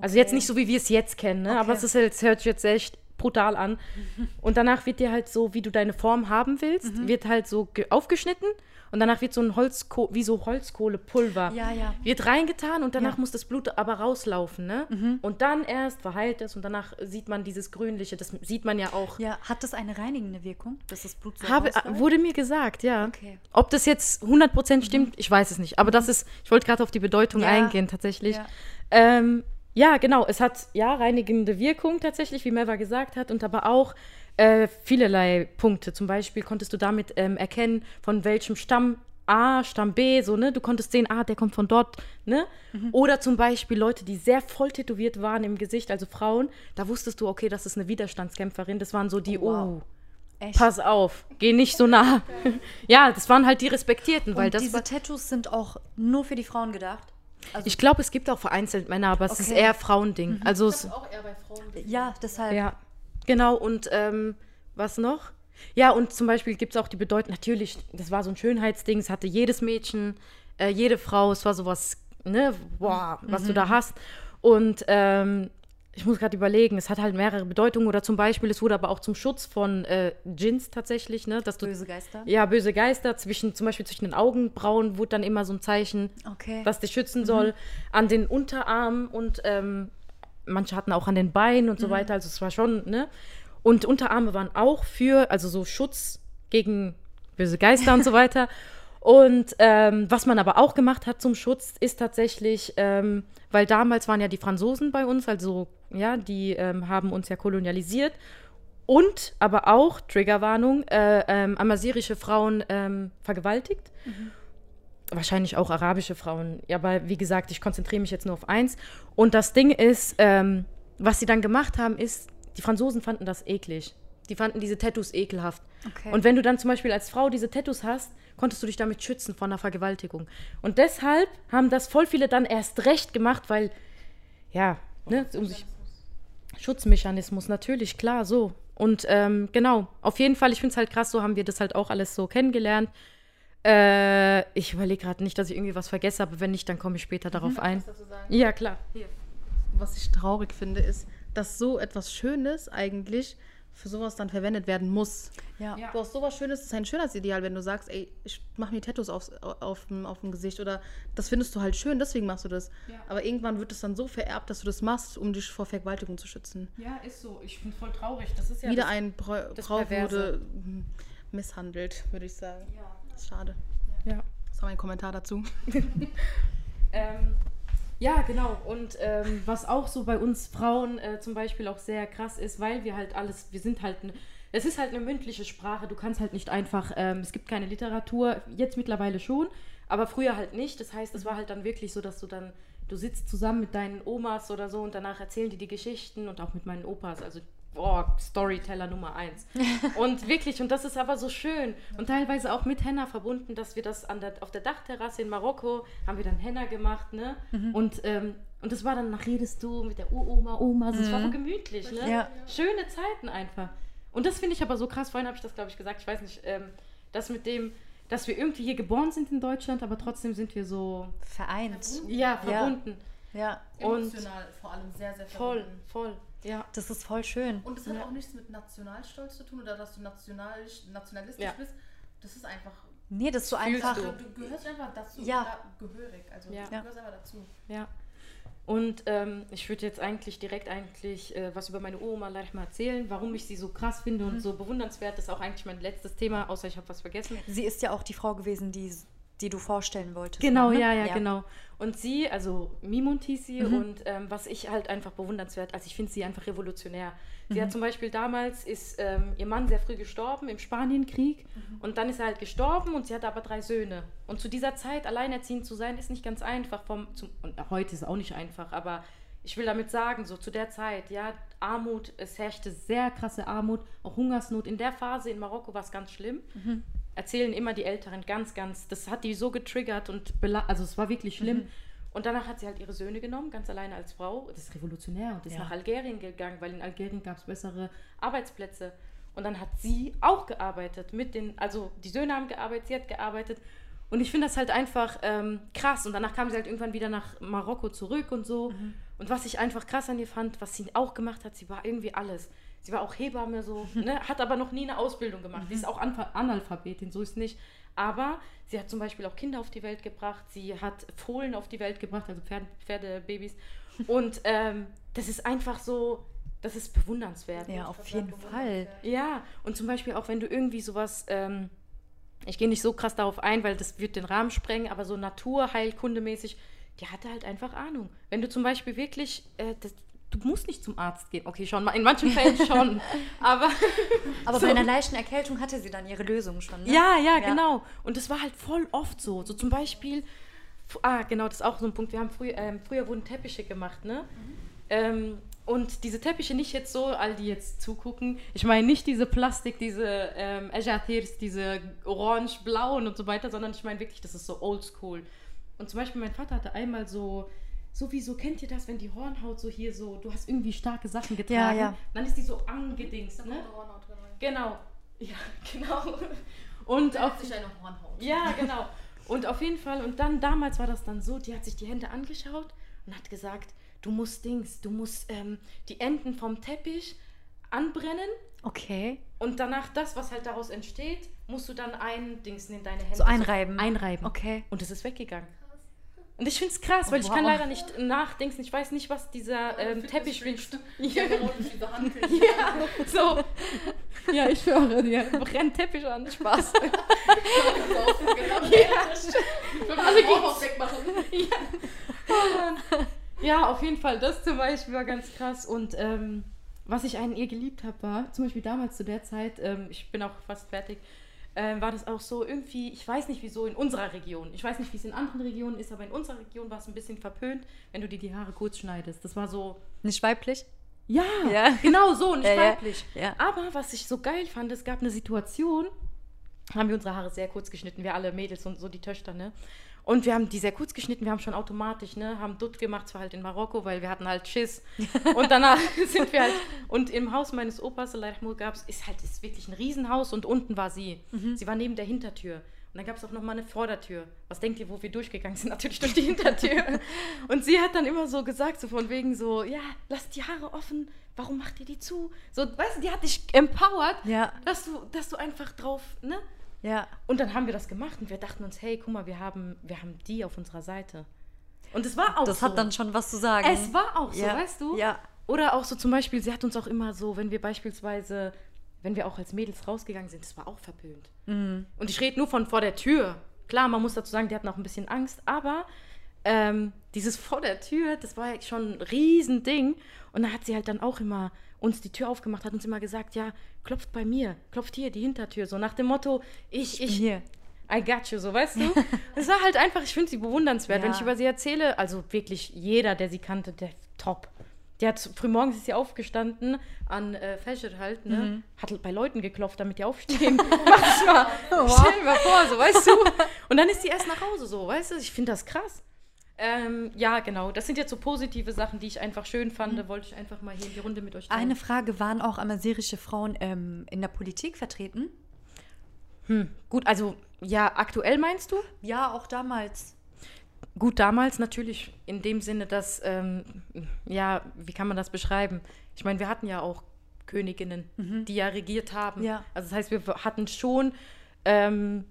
Speaker 5: also jetzt nicht so wie wir es jetzt kennen, ne? aber
Speaker 1: Okay.
Speaker 5: es ist jetzt, hört sich jetzt echt brutal an. Und danach wird dir halt so, wie du deine Form haben willst,
Speaker 1: Mhm.
Speaker 5: wird halt so ge- aufgeschnitten und danach wird so ein Holzko wie so Holzkohlepulver
Speaker 1: Ja, ja.
Speaker 5: wird reingetan und danach
Speaker 1: Ja. Mhm.
Speaker 5: muss das Blut aber rauslaufen, ne? Und dann erst verheilt es und danach sieht man dieses grünliche, das sieht man ja auch.
Speaker 1: Ja, hat das eine reinigende Wirkung, dass das Blut so
Speaker 5: Habe,
Speaker 1: rausläuft?
Speaker 5: wurde mir gesagt, ja.
Speaker 1: Okay.
Speaker 5: Ob das jetzt 100% stimmt, ich weiß es nicht. Aber das ist, ich wollte gerade auf die Bedeutung eingehen, tatsächlich.
Speaker 1: Ja.
Speaker 5: Ähm, ja, genau. Es hat ja reinigende Wirkung tatsächlich, wie Meva gesagt hat, und aber auch äh, vielerlei Punkte. Zum Beispiel konntest du damit ähm, erkennen, von welchem Stamm A, Stamm B, so, ne? Du konntest sehen, ah, der kommt von dort, ne? Oder zum Beispiel Leute, die sehr voll tätowiert waren im Gesicht, also Frauen, da wusstest du, okay, das ist eine Widerstandskämpferin. Das waren so die, oh,
Speaker 1: Echt?
Speaker 5: pass auf, geh nicht so nah. ja, das waren halt die Respektierten, weil
Speaker 1: Und
Speaker 5: das
Speaker 1: diese
Speaker 5: war,
Speaker 1: Tattoos sind auch nur für die Frauen gedacht? Also,
Speaker 5: Ich glaube, es gibt auch vereinzelt Männer, aber es ist
Speaker 1: Okay.
Speaker 5: eher Frauending. Also es,
Speaker 3: Auch eher bei Frauen.
Speaker 1: ja, deshalb.
Speaker 5: ja, genau. Und ähm, was noch? Ja, und zum Beispiel gibt es auch die Bedeutung, natürlich, das war so ein Schönheitsding, es hatte jedes Mädchen, äh, jede Frau, es war sowas, ne, boah, was du da hast. Und ähm, ich muss gerade überlegen, es hat halt mehrere Bedeutungen oder zum Beispiel, es wurde aber auch zum Schutz von äh, Djinns tatsächlich, ne, dass du
Speaker 1: Böse Geister?
Speaker 5: ja, böse Geister, zwischen, zum Beispiel zwischen den Augenbrauen wurde dann immer so ein Zeichen,
Speaker 1: Okay.
Speaker 5: was dich schützen soll. An den Unterarmen und ähm, manche hatten auch an den Beinen und so weiter. Also es war schon, ne? Und Unterarme waren auch für, also so Schutz gegen böse Geister und so weiter. Und ähm, was man aber auch gemacht hat zum Schutz, ist tatsächlich, ähm, weil damals waren ja die Franzosen bei uns, also ja, die ähm, haben uns ja kolonialisiert. Und aber auch, Triggerwarnung, äh, ähm, amasirische Frauen ähm, vergewaltigt. Wahrscheinlich auch arabische Frauen. Ja, aber wie gesagt, ich konzentriere mich jetzt nur auf eins. Und das Ding ist, ähm, was sie dann gemacht haben, ist, die Franzosen fanden das eklig. Die fanden diese Tattoos ekelhaft.
Speaker 1: Okay.
Speaker 5: Und wenn du dann zum Beispiel als Frau diese Tattoos hast, konntest du dich damit schützen vor einer Vergewaltigung. Und deshalb haben das voll viele dann erst recht gemacht, weil, ja, ne, um sich. Schutzmechanismus, natürlich, klar, so. Und ähm, genau, auf jeden Fall, ich finde es halt krass, so haben wir das halt auch alles so kennengelernt. Äh, ich überlege gerade nicht, dass ich irgendwie was vergesse, aber wenn nicht, dann komme ich später darauf ein. Ja, klar.
Speaker 3: Was ich traurig finde, ist, dass so etwas Schönes eigentlich für sowas dann verwendet werden muss.
Speaker 1: ja.
Speaker 3: Du hast sowas Schönes, das ist ein Schönheitsideal, wenn du sagst, ey, ich mache mir Tattoos aufs, auf, dem, auf dem Gesicht oder das findest du halt schön, deswegen machst du das. Aber irgendwann wird es dann so vererbt, dass du das machst, um dich vor Vergewaltigung zu schützen.
Speaker 5: Ja, ist so. Ich bin voll traurig. Das ist ja
Speaker 3: Wieder
Speaker 5: das-
Speaker 3: ein Brau
Speaker 5: Perverse.
Speaker 3: wurde misshandelt, würde ich sagen. Ist schade.
Speaker 5: Ja.
Speaker 3: Das war mein Kommentar dazu.
Speaker 5: Ähm, ja, genau. Und ähm, was auch so bei uns Frauen äh, zum Beispiel auch sehr krass ist, weil wir halt alles, wir sind halt, ne, es ist halt eine mündliche Sprache. Du kannst halt nicht einfach, ähm, es gibt keine Literatur, jetzt mittlerweile schon, aber früher halt nicht. Das heißt, es war halt dann wirklich so, dass du dann, du sitzt zusammen mit deinen Omas oder so und danach erzählen die die Geschichten und auch mit meinen Opas. Also Boah, Storyteller Nummer eins. und wirklich, und das ist aber so schön. Und teilweise auch mit Henna verbunden, dass wir das an der, auf der Dachterrasse in Marokko haben wir dann Henna gemacht, ne? Und, ähm, und das war dann, nach redest du mit der Uroma, Oma, also es war so gemütlich, ne?
Speaker 1: Ja.
Speaker 5: Schöne Zeiten einfach. Und das finde ich aber so krass, vorhin habe ich das, glaube ich, gesagt, ich weiß nicht, ähm, das mit dem, dass wir irgendwie hier geboren sind in Deutschland, aber trotzdem sind wir so,
Speaker 1: Vereint.
Speaker 5: ja, verbunden.
Speaker 1: Ja.
Speaker 5: Und
Speaker 3: vor allem sehr, sehr
Speaker 5: voll, voll, ja.
Speaker 1: Das ist voll schön.
Speaker 3: Und es hat auch nichts mit Nationalstolz zu tun oder dass du national, nationalistisch
Speaker 5: Ja.
Speaker 3: bist. Das ist einfach
Speaker 1: Nee, das ist so einfach.
Speaker 5: du?
Speaker 3: Du gehörst einfach dazu.
Speaker 1: Ja.
Speaker 3: Da, gehörig. Also
Speaker 5: Ja.
Speaker 3: du gehörst einfach dazu.
Speaker 5: Ja. Und ähm, ich würde jetzt eigentlich direkt eigentlich äh, was über meine Oma gleich mal erzählen, warum ich sie so krass finde und so bewundernswert. Das ist auch eigentlich mein letztes Thema, außer ich habe was vergessen.
Speaker 1: Sie ist ja auch die Frau gewesen, die, die du vorstellen wolltest.
Speaker 5: Genau,
Speaker 1: ne?
Speaker 5: ja, ja, genau. Und sie, also Mimund hieß sie, und ähm, was ich halt einfach bewundernswert, also ich finde sie einfach revolutionär. Sie hat zum Beispiel damals, ist ähm, ihr Mann sehr früh gestorben im Spanienkrieg und dann ist er halt gestorben und sie hatte aber drei Söhne. Und zu dieser Zeit alleinerziehend zu sein, ist nicht ganz einfach. Vom, zum, und heute ist es auch nicht einfach, aber ich will damit sagen, so zu der Zeit, ja, Armut, es herrschte sehr krasse Armut, auch Hungersnot. In der Phase in Marokko war es ganz schlimm erzählen immer die Älteren ganz, ganz, das hat die so getriggert und, also es war wirklich schlimm. Und danach hat sie halt ihre Söhne genommen, ganz alleine als Frau. Das ist revolutionär und ist
Speaker 1: Ja.
Speaker 5: nach Algerien gegangen, weil in Algerien gab es bessere Arbeitsplätze. Und dann hat sie auch gearbeitet mit den, also die Söhne haben gearbeitet, sie hat gearbeitet. Und ich finde das halt einfach ähm, krass. Und danach kam sie halt irgendwann wieder nach Marokko zurück und so. Und was ich einfach krass an ihr fand, was sie auch gemacht hat, sie war irgendwie alles. Sie war auch Hebamme so, ne, hat aber noch nie eine Ausbildung gemacht. Sie ist auch Anfa- Analphabetin, so ist nicht. Aber sie hat zum Beispiel auch Kinder auf die Welt gebracht. Sie hat Fohlen auf die Welt gebracht, also Pferde, Pferdebabys. Und ähm, das ist einfach so, das ist bewundernswert.
Speaker 1: Ja, auf jeden Fall.
Speaker 5: Ja, und zum Beispiel auch wenn du irgendwie sowas, ähm, ich gehe nicht so krass darauf ein, weil das wird den Rahmen sprengen, aber so naturheilkundemäßig, die hatte halt einfach Ahnung. Wenn du zum Beispiel wirklich, äh, das, du musst nicht zum Arzt gehen. Okay, schon mal, in manchen Fällen schon, aber
Speaker 1: Aber
Speaker 5: So.
Speaker 1: bei einer leichten Erkältung hatte sie dann ihre Lösung schon. Ne?
Speaker 5: ja, ja, genau. Und das war halt voll oft so. So zum Beispiel, ah, genau, das ist auch so ein Punkt. Wir haben früh, ähm, früher wurden Teppiche gemacht, ne? Ähm, und diese Teppiche nicht jetzt so, all die jetzt zugucken. Ich meine nicht diese Plastik, diese ähm, Ejatirs, diese orange-blauen und so weiter, sondern ich meine wirklich, das ist so oldschool. Und zum Beispiel mein Vater hatte einmal so, sowieso kennt ihr das, wenn die Hornhaut so hier so, du hast irgendwie starke Sachen getragen,
Speaker 1: ja.
Speaker 5: dann ist die so angedingst, ne? Genau. Ja, genau. Und auf
Speaker 3: sich eine Hornhaut.
Speaker 5: ja, genau. Und auf jeden Fall, und dann damals war das dann so, die hat sich die Hände angeschaut und hat gesagt, du musst Dings, du musst ähm, die Enden vom Teppich anbrennen
Speaker 1: Okay.
Speaker 5: und danach das, was halt daraus entsteht, musst du dann eindingsen in deine Hände.
Speaker 1: So einreiben.
Speaker 5: einreiben.
Speaker 1: Okay.
Speaker 5: Und es ist weggegangen. Und ich finde es krass, weil ich kann
Speaker 1: wow.
Speaker 5: leider nicht nachdenken. Ich weiß nicht, was dieser ähm, Teppich St-
Speaker 3: Ja.
Speaker 5: Ja, so. Ja, ich höre dir. Brennt Teppich an. Spaß.
Speaker 3: Alle Hornhaut wegmachen.
Speaker 5: Ja, auf jeden Fall. Das zum Beispiel war ganz krass. Und ähm, was ich an ihr geliebt habe, war zum Beispiel damals zu der Zeit, ähm, ich bin auch fast fertig, ähm, war das auch so irgendwie, ich weiß nicht wieso, in unserer Region. Ich weiß nicht, wie es in anderen Regionen ist, aber in unserer Region war es ein bisschen verpönt, wenn du dir die Haare kurz schneidest. Das war so,
Speaker 1: Nicht weiblich?
Speaker 5: ja,
Speaker 1: Ja.
Speaker 5: genau so, nicht
Speaker 1: ja.
Speaker 5: weiblich.
Speaker 1: Ja.
Speaker 5: Aber was ich so geil fand, es gab eine Situation, haben wir unsere Haare sehr kurz geschnitten, wir alle Mädels und so die Töchter, ne? Und wir haben die sehr kurz geschnitten, wir haben schon automatisch, ne, haben Dutt gemacht, zwar halt in Marokko, weil wir hatten halt Schiss. Und danach sind wir halt, und im Haus meines Opas, gab es, ist halt, ist wirklich ein Riesenhaus und unten war sie. Sie war neben der Hintertür. Und dann gab es auch noch mal eine Vordertür. Was denkt ihr, wo wir durchgegangen sind? Natürlich durch die Hintertür. Und sie hat dann immer so gesagt, so von wegen so, ja, lass die Haare offen, warum macht ihr die zu? So, weißt du, die hat dich empowert,
Speaker 1: Ja.
Speaker 5: dass du, dass du einfach drauf, ne?
Speaker 1: Ja.
Speaker 5: Und dann haben wir das gemacht und wir dachten uns, hey, guck mal, wir haben, wir haben die auf unserer Seite. Und es war auch
Speaker 1: Das
Speaker 5: so.
Speaker 1: hat dann schon was zu sagen.
Speaker 5: Es war auch so,
Speaker 1: Ja.
Speaker 5: weißt du?
Speaker 1: Ja.
Speaker 5: Oder auch so zum Beispiel, sie hat uns auch immer so, wenn wir beispielsweise, wenn wir auch als Mädels rausgegangen sind, das war auch verpönt.
Speaker 1: Mhm.
Speaker 5: Und ich rede nur von vor der Tür. Klar, man muss dazu sagen, die hatten auch ein bisschen Angst, aber ähm, dieses vor der Tür, das war ja schon ein Riesending. Und da hat sie halt dann auch immer uns die Tür aufgemacht, hat uns immer gesagt, ja, klopft bei mir, klopft hier die Hintertür, so nach dem Motto, ich, ich,
Speaker 1: Hier.
Speaker 5: I got you, so weißt du? Es war halt einfach, ich finde sie bewundernswert. Wenn
Speaker 1: Ja.
Speaker 5: ich über sie erzähle, also wirklich jeder, der sie kannte, der top. Die hat frühmorgens ist sie aufgestanden an äh, Fajr halt, ne?
Speaker 1: Mhm.
Speaker 5: Hat bei Leuten geklopft, damit die aufstehen. Mach das mal. Stell dir mal vor, so weißt du. Und dann ist sie erst nach Hause, so, weißt du? Ich finde das krass. Ähm, ja, genau. Das sind jetzt so positive Sachen, die ich einfach schön fand. Wollte ich einfach mal hier in die Runde mit euch teilen.
Speaker 1: Mhm. Eine Frage, waren auch amazirische Frauen ähm, in der Politik vertreten?
Speaker 5: Gut, also ja, aktuell meinst du?
Speaker 1: Ja, auch damals.
Speaker 5: Gut, damals natürlich in dem Sinne, dass, ähm, ja, wie kann man das beschreiben? Ich meine, wir hatten ja auch Königinnen, die ja regiert haben.
Speaker 1: Ja.
Speaker 5: Also das heißt, wir hatten schon, ähm,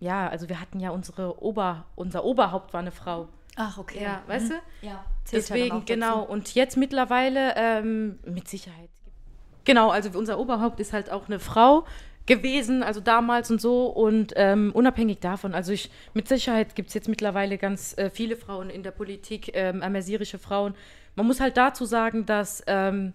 Speaker 5: ja, also wir hatten ja unsere Ober, unser Oberhaupt war eine Frau.
Speaker 1: Ach, okay.
Speaker 5: Ja, weißt du?
Speaker 1: Ja.
Speaker 5: Deswegen, genau. Und jetzt mittlerweile ähm, mit Sicherheit. Genau, also unser Oberhaupt ist halt auch eine Frau gewesen, also damals und so. Und ähm, unabhängig davon, also ich, mit Sicherheit gibt es jetzt mittlerweile ganz äh, viele Frauen in der Politik, ähm, amesirische Frauen. Man muss halt dazu sagen, dass ähm,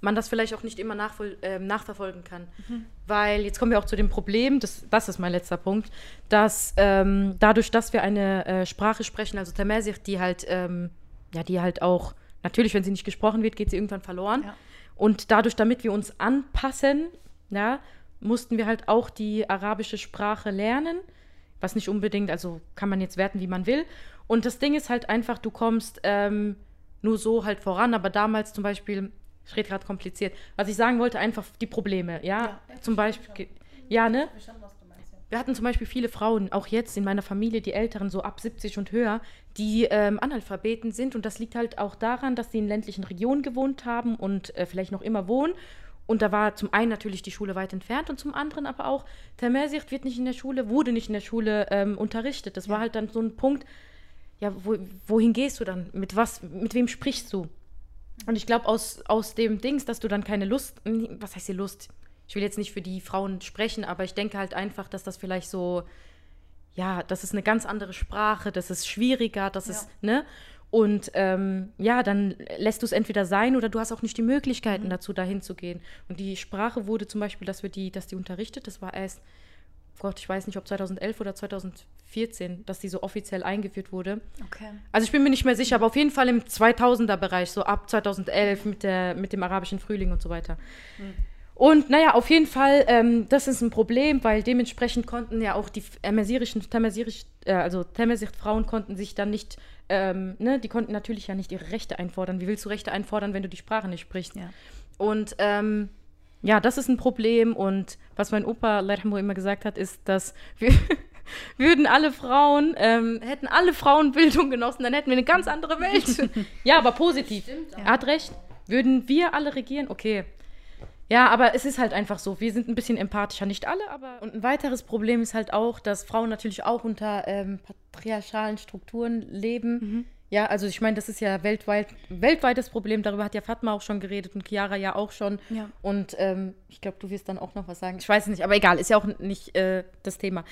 Speaker 5: man das vielleicht auch nicht immer nachvoll, äh, nachverfolgen kann. Mhm. Weil jetzt kommen wir auch zu dem Problem, das, das ist mein letzter Punkt, dass ähm, dadurch, dass wir eine äh, Sprache sprechen, also Tamasir, die halt, ähm, ja, die halt auch, natürlich, wenn sie nicht gesprochen wird, geht sie irgendwann verloren. Ja. Und dadurch, damit wir uns anpassen, ja, mussten wir halt auch die arabische Sprache lernen, was nicht unbedingt, also kann man jetzt werten, wie man will. Und das Ding ist halt einfach, du kommst ähm, nur so halt voran, aber damals zum Beispiel ich rede gerade kompliziert. Was ich sagen wollte, einfach die Probleme, ja. ja zum Beispiel, ja, ne? Wir hatten zum Beispiel viele Frauen, auch jetzt in meiner Familie, die Älteren, so ab 70 und höher, die ähm, Analphabeten sind. Und das liegt halt auch daran, dass sie in ländlichen Regionen gewohnt haben und äh, vielleicht noch immer wohnen. Und da war zum einen natürlich die Schule weit entfernt und zum anderen aber auch, Tamersicht wird nicht in der Schule, wurde nicht in der Schule ähm, unterrichtet. Das ja. war halt dann so ein Punkt, ja, wo, wohin gehst du dann? Mit was, mit wem sprichst du? Und ich glaube, aus, aus dem Dings, dass du dann keine Lust, was heißt die Lust? Ich will jetzt nicht für die Frauen sprechen, aber ich denke halt einfach, dass das vielleicht so, ja, das ist eine ganz andere Sprache, das ist schwieriger, das ja. ist, ne? Und ähm, ja, dann lässt du es entweder sein oder du hast auch nicht die Möglichkeiten mhm. dazu, dahin zu gehen. Und die Sprache wurde zum Beispiel, dass wir die, dass die unterrichtet, das war erst Gott, ich weiß nicht, ob 2011 oder 2014, dass die so offiziell eingeführt wurde. Okay. Also ich bin mir nicht mehr sicher, aber auf jeden Fall im 2000er-Bereich, so ab 2011 mit, der, mit dem arabischen Frühling und so weiter. Hm. Und naja, auf jeden Fall, ähm, das ist ein Problem, weil dementsprechend konnten ja auch die tamasirisch, äh, also Tamasir-Frauen konnten sich dann nicht, ähm, ne, die konnten natürlich ja nicht ihre Rechte einfordern. Wie willst du Rechte einfordern, wenn du die Sprache nicht sprichst? Ja. Und ähm, ja, das ist ein Problem. Und was mein Opa Lerhamo immer gesagt hat, ist, dass wir würden alle Frauen, ähm, hätten alle Frauen Bildung genossen, dann hätten wir eine ganz andere Welt. ja, aber positiv. Stimmt, er hat recht. Würden wir alle regieren? Okay. Ja, aber es ist halt einfach so. Wir sind ein bisschen empathischer, nicht alle, aber. Und ein weiteres Problem ist halt auch, dass Frauen natürlich auch unter ähm, patriarchalen Strukturen leben. Mhm ja, also ich meine, das ist ja weltweit, weltweites Problem. Darüber hat ja Fatma auch schon geredet und Chiara ja auch schon. Ja. Und ähm, ich glaube, du wirst dann auch noch was sagen. Ich weiß es nicht, aber egal, ist ja auch nicht äh, das Thema.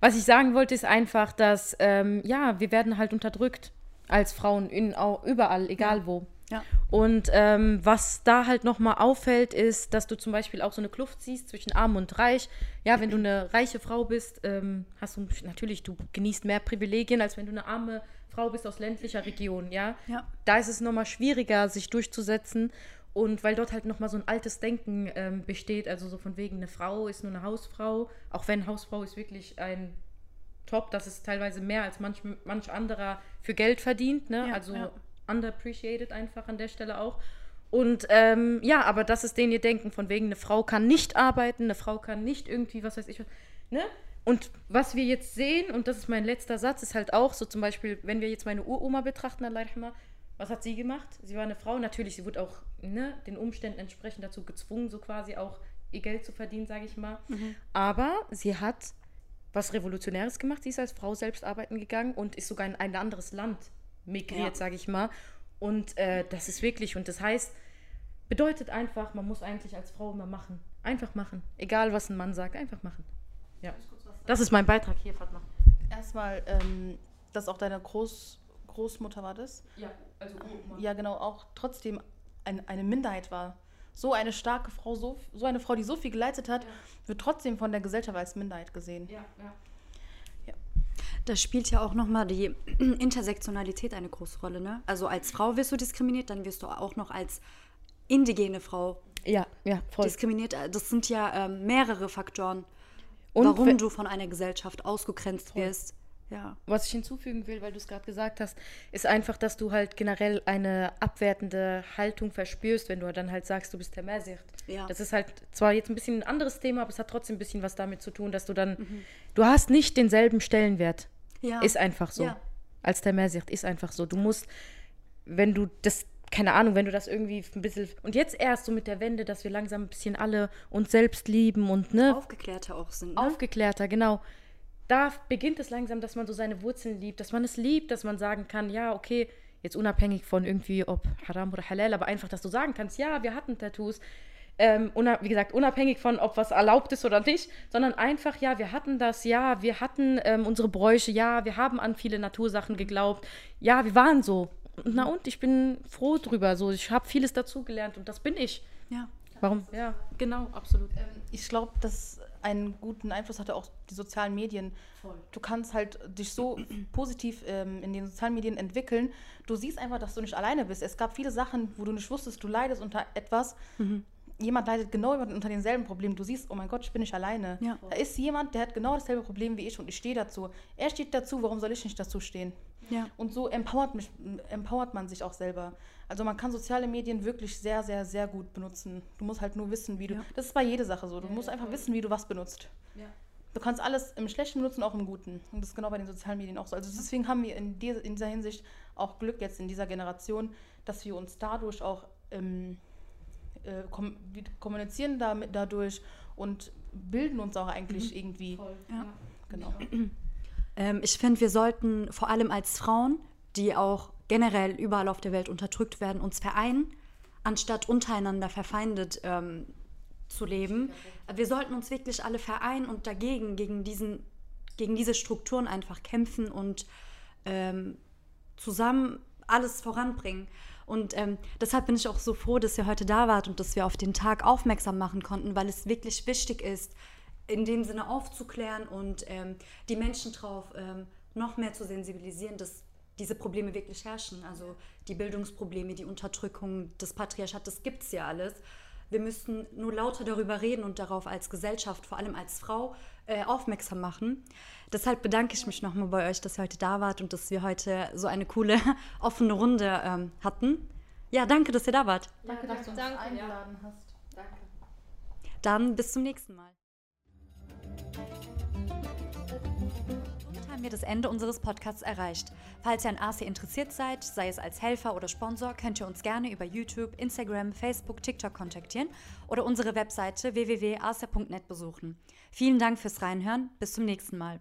Speaker 5: Was ich sagen wollte, ist einfach, dass, ähm, ja, wir werden halt unterdrückt als Frauen in, auch, überall, egal ja. wo. Ja. Und ähm, was da halt nochmal auffällt, ist, dass du zum Beispiel auch so eine Kluft siehst zwischen arm und reich. Ja, wenn du eine reiche Frau bist, ähm, hast du natürlich, du genießt mehr Privilegien, als wenn du eine arme Frau bist aus ländlicher Region, ja. ja. Da ist es nochmal schwieriger, sich durchzusetzen. Und weil dort halt nochmal so ein altes Denken ähm, besteht, also so von wegen, eine Frau ist nur eine Hausfrau, auch wenn Hausfrau ist wirklich ein Top, das ist teilweise mehr als manch, manch anderer für Geld verdient, ne? Ja, also ja. underappreciated einfach an der Stelle auch. Und ähm, ja, aber das ist denen ihr Denken, von wegen, eine Frau kann nicht arbeiten, eine Frau kann nicht irgendwie, was weiß ich, ne? Und was wir jetzt sehen, und das ist mein letzter Satz, ist halt auch so zum Beispiel, wenn wir jetzt meine Uroma betrachten, Allah was hat sie gemacht? Sie war eine Frau, natürlich, sie wurde auch ne, den Umständen entsprechend dazu gezwungen, so quasi auch ihr Geld zu verdienen, sage ich mal. Mhm. Aber sie hat was Revolutionäres gemacht. Sie ist als Frau selbst arbeiten gegangen und ist sogar in ein anderes Land migriert, ja. sage ich mal. Und äh, das ist wirklich, und das heißt, bedeutet einfach, man muss eigentlich als Frau immer machen. Einfach machen. Egal, was ein Mann sagt, einfach machen. Ja. Das ist mein Beitrag hier, Fatma.
Speaker 3: Erstmal, ähm, dass auch deine Groß Großmutter war das?
Speaker 5: Ja, also Uroma.
Speaker 3: Ja, genau, auch trotzdem ein, eine Minderheit war. So eine starke Frau, so, so eine Frau, die so viel geleitet hat, ja. wird trotzdem von der Gesellschaft als Minderheit gesehen.
Speaker 5: Ja, ja.
Speaker 1: ja. Da spielt ja auch nochmal die Intersektionalität eine große Rolle. Ne? Also als Frau wirst du diskriminiert, dann wirst du auch noch als indigene Frau
Speaker 3: ja, ja,
Speaker 1: voll. diskriminiert. Das sind ja ähm, mehrere Faktoren. Und warum du von einer Gesellschaft ausgegrenzt voll. wirst. Ja.
Speaker 5: Was ich hinzufügen will, weil du es gerade gesagt hast, ist einfach, dass du halt generell eine abwertende Haltung verspürst, wenn du dann halt sagst, du bist der Mehrsicht. Ja. Das ist halt zwar jetzt ein bisschen ein anderes Thema, aber es hat trotzdem ein bisschen was damit zu tun, dass du dann, mhm. du hast nicht denselben Stellenwert. Ja. Ist einfach so. Ja. Als der Mehrsicht ist einfach so. Du musst, wenn du das keine Ahnung, wenn du das irgendwie ein bisschen. Und jetzt erst so mit der Wende, dass wir langsam ein bisschen alle uns selbst lieben und ne.
Speaker 1: Aufgeklärter auch sind.
Speaker 5: Ne? Aufgeklärter, genau. da beginnt es langsam, dass man so seine Wurzeln liebt, dass man es liebt, dass man sagen kann, ja, okay, jetzt unabhängig von irgendwie, ob Haram oder Halal, aber einfach, dass du sagen kannst, ja, wir hatten Tattoos. Ähm, wie gesagt, unabhängig von, ob was erlaubt ist oder nicht, sondern einfach, ja, wir hatten das, ja, wir hatten ähm, unsere Bräuche, ja, wir haben an viele Natursachen geglaubt, ja, wir waren so. Na und, ich bin froh drüber, so, ich habe vieles dazugelernt und das bin ich.
Speaker 1: Ja.
Speaker 5: Warum? Ja, genau, absolut.
Speaker 3: Ähm, ich glaube, dass einen guten Einfluss hatte auch die sozialen Medien. Voll. Du kannst halt dich so positiv ähm, in den sozialen Medien entwickeln. Du siehst einfach, dass du nicht alleine bist. Es gab viele Sachen, wo du nicht wusstest, du leidest unter etwas. Mhm. Jemand leidet genau unter denselben Problemen. Du siehst, oh mein Gott, ich bin nicht alleine. Ja. Da ist jemand, der hat genau dasselbe Problem wie ich und ich stehe dazu. Er steht dazu, warum soll ich nicht dazu stehen? Ja. Und so empowert, mich, empowert man sich auch selber. Also man kann soziale Medien wirklich sehr, sehr, sehr gut benutzen. Du musst halt nur wissen, wie du. Ja. Das ist bei jeder Sache so. Du ja, musst einfach wissen, wie du was benutzt. Du kannst alles im Schlechten benutzen, auch im Guten. Und das ist genau bei den sozialen Medien auch so. Also deswegen haben wir in, dieser, in dieser Hinsicht auch Glück jetzt in dieser Generation, dass wir uns dadurch auch ähm, äh, kom kommunizieren damit, dadurch und bilden uns auch eigentlich mhm. irgendwie. Voll. Ja.
Speaker 1: Genau. Ähm, ich finde, wir sollten vor allem als Frauen, die auch generell überall auf der Welt unterdrückt werden, uns vereinen, anstatt untereinander verfeindet ähm, zu leben. Wir sollten uns wirklich alle vereinen und dagegen, gegen, diesen, gegen diese Strukturen einfach kämpfen und ähm, zusammen alles voranbringen. Und ähm, deshalb bin ich auch so froh, dass ihr heute da wart und dass wir auf den Tag aufmerksam machen konnten, weil es wirklich wichtig ist, in dem Sinne aufzuklären und ähm, die Menschen darauf ähm, noch mehr zu sensibilisieren, dass diese Probleme wirklich herrschen. Also die Bildungsprobleme, die Unterdrückung, das Patriarchat, das gibt es ja alles. Wir müssten nur lauter darüber reden und darauf als Gesellschaft, vor allem als Frau, äh, aufmerksam machen. Deshalb bedanke ich mich nochmal bei euch, dass ihr heute da wart und dass wir heute so eine coole, offene Runde ähm, hatten. Ja, danke, dass ihr da wart.
Speaker 2: Danke, dass du uns
Speaker 1: danke,
Speaker 2: eingeladen ja. hast.
Speaker 1: Danke. Dann bis zum nächsten Mal. Somit haben wir das Ende unseres Podcasts erreicht. Falls ihr an AC interessiert seid, sei es als Helfer oder Sponsor, könnt ihr uns gerne über YouTube, Instagram, Facebook, TikTok kontaktieren oder unsere Webseite www.acer.net besuchen. Vielen Dank fürs Reinhören. Bis zum nächsten Mal.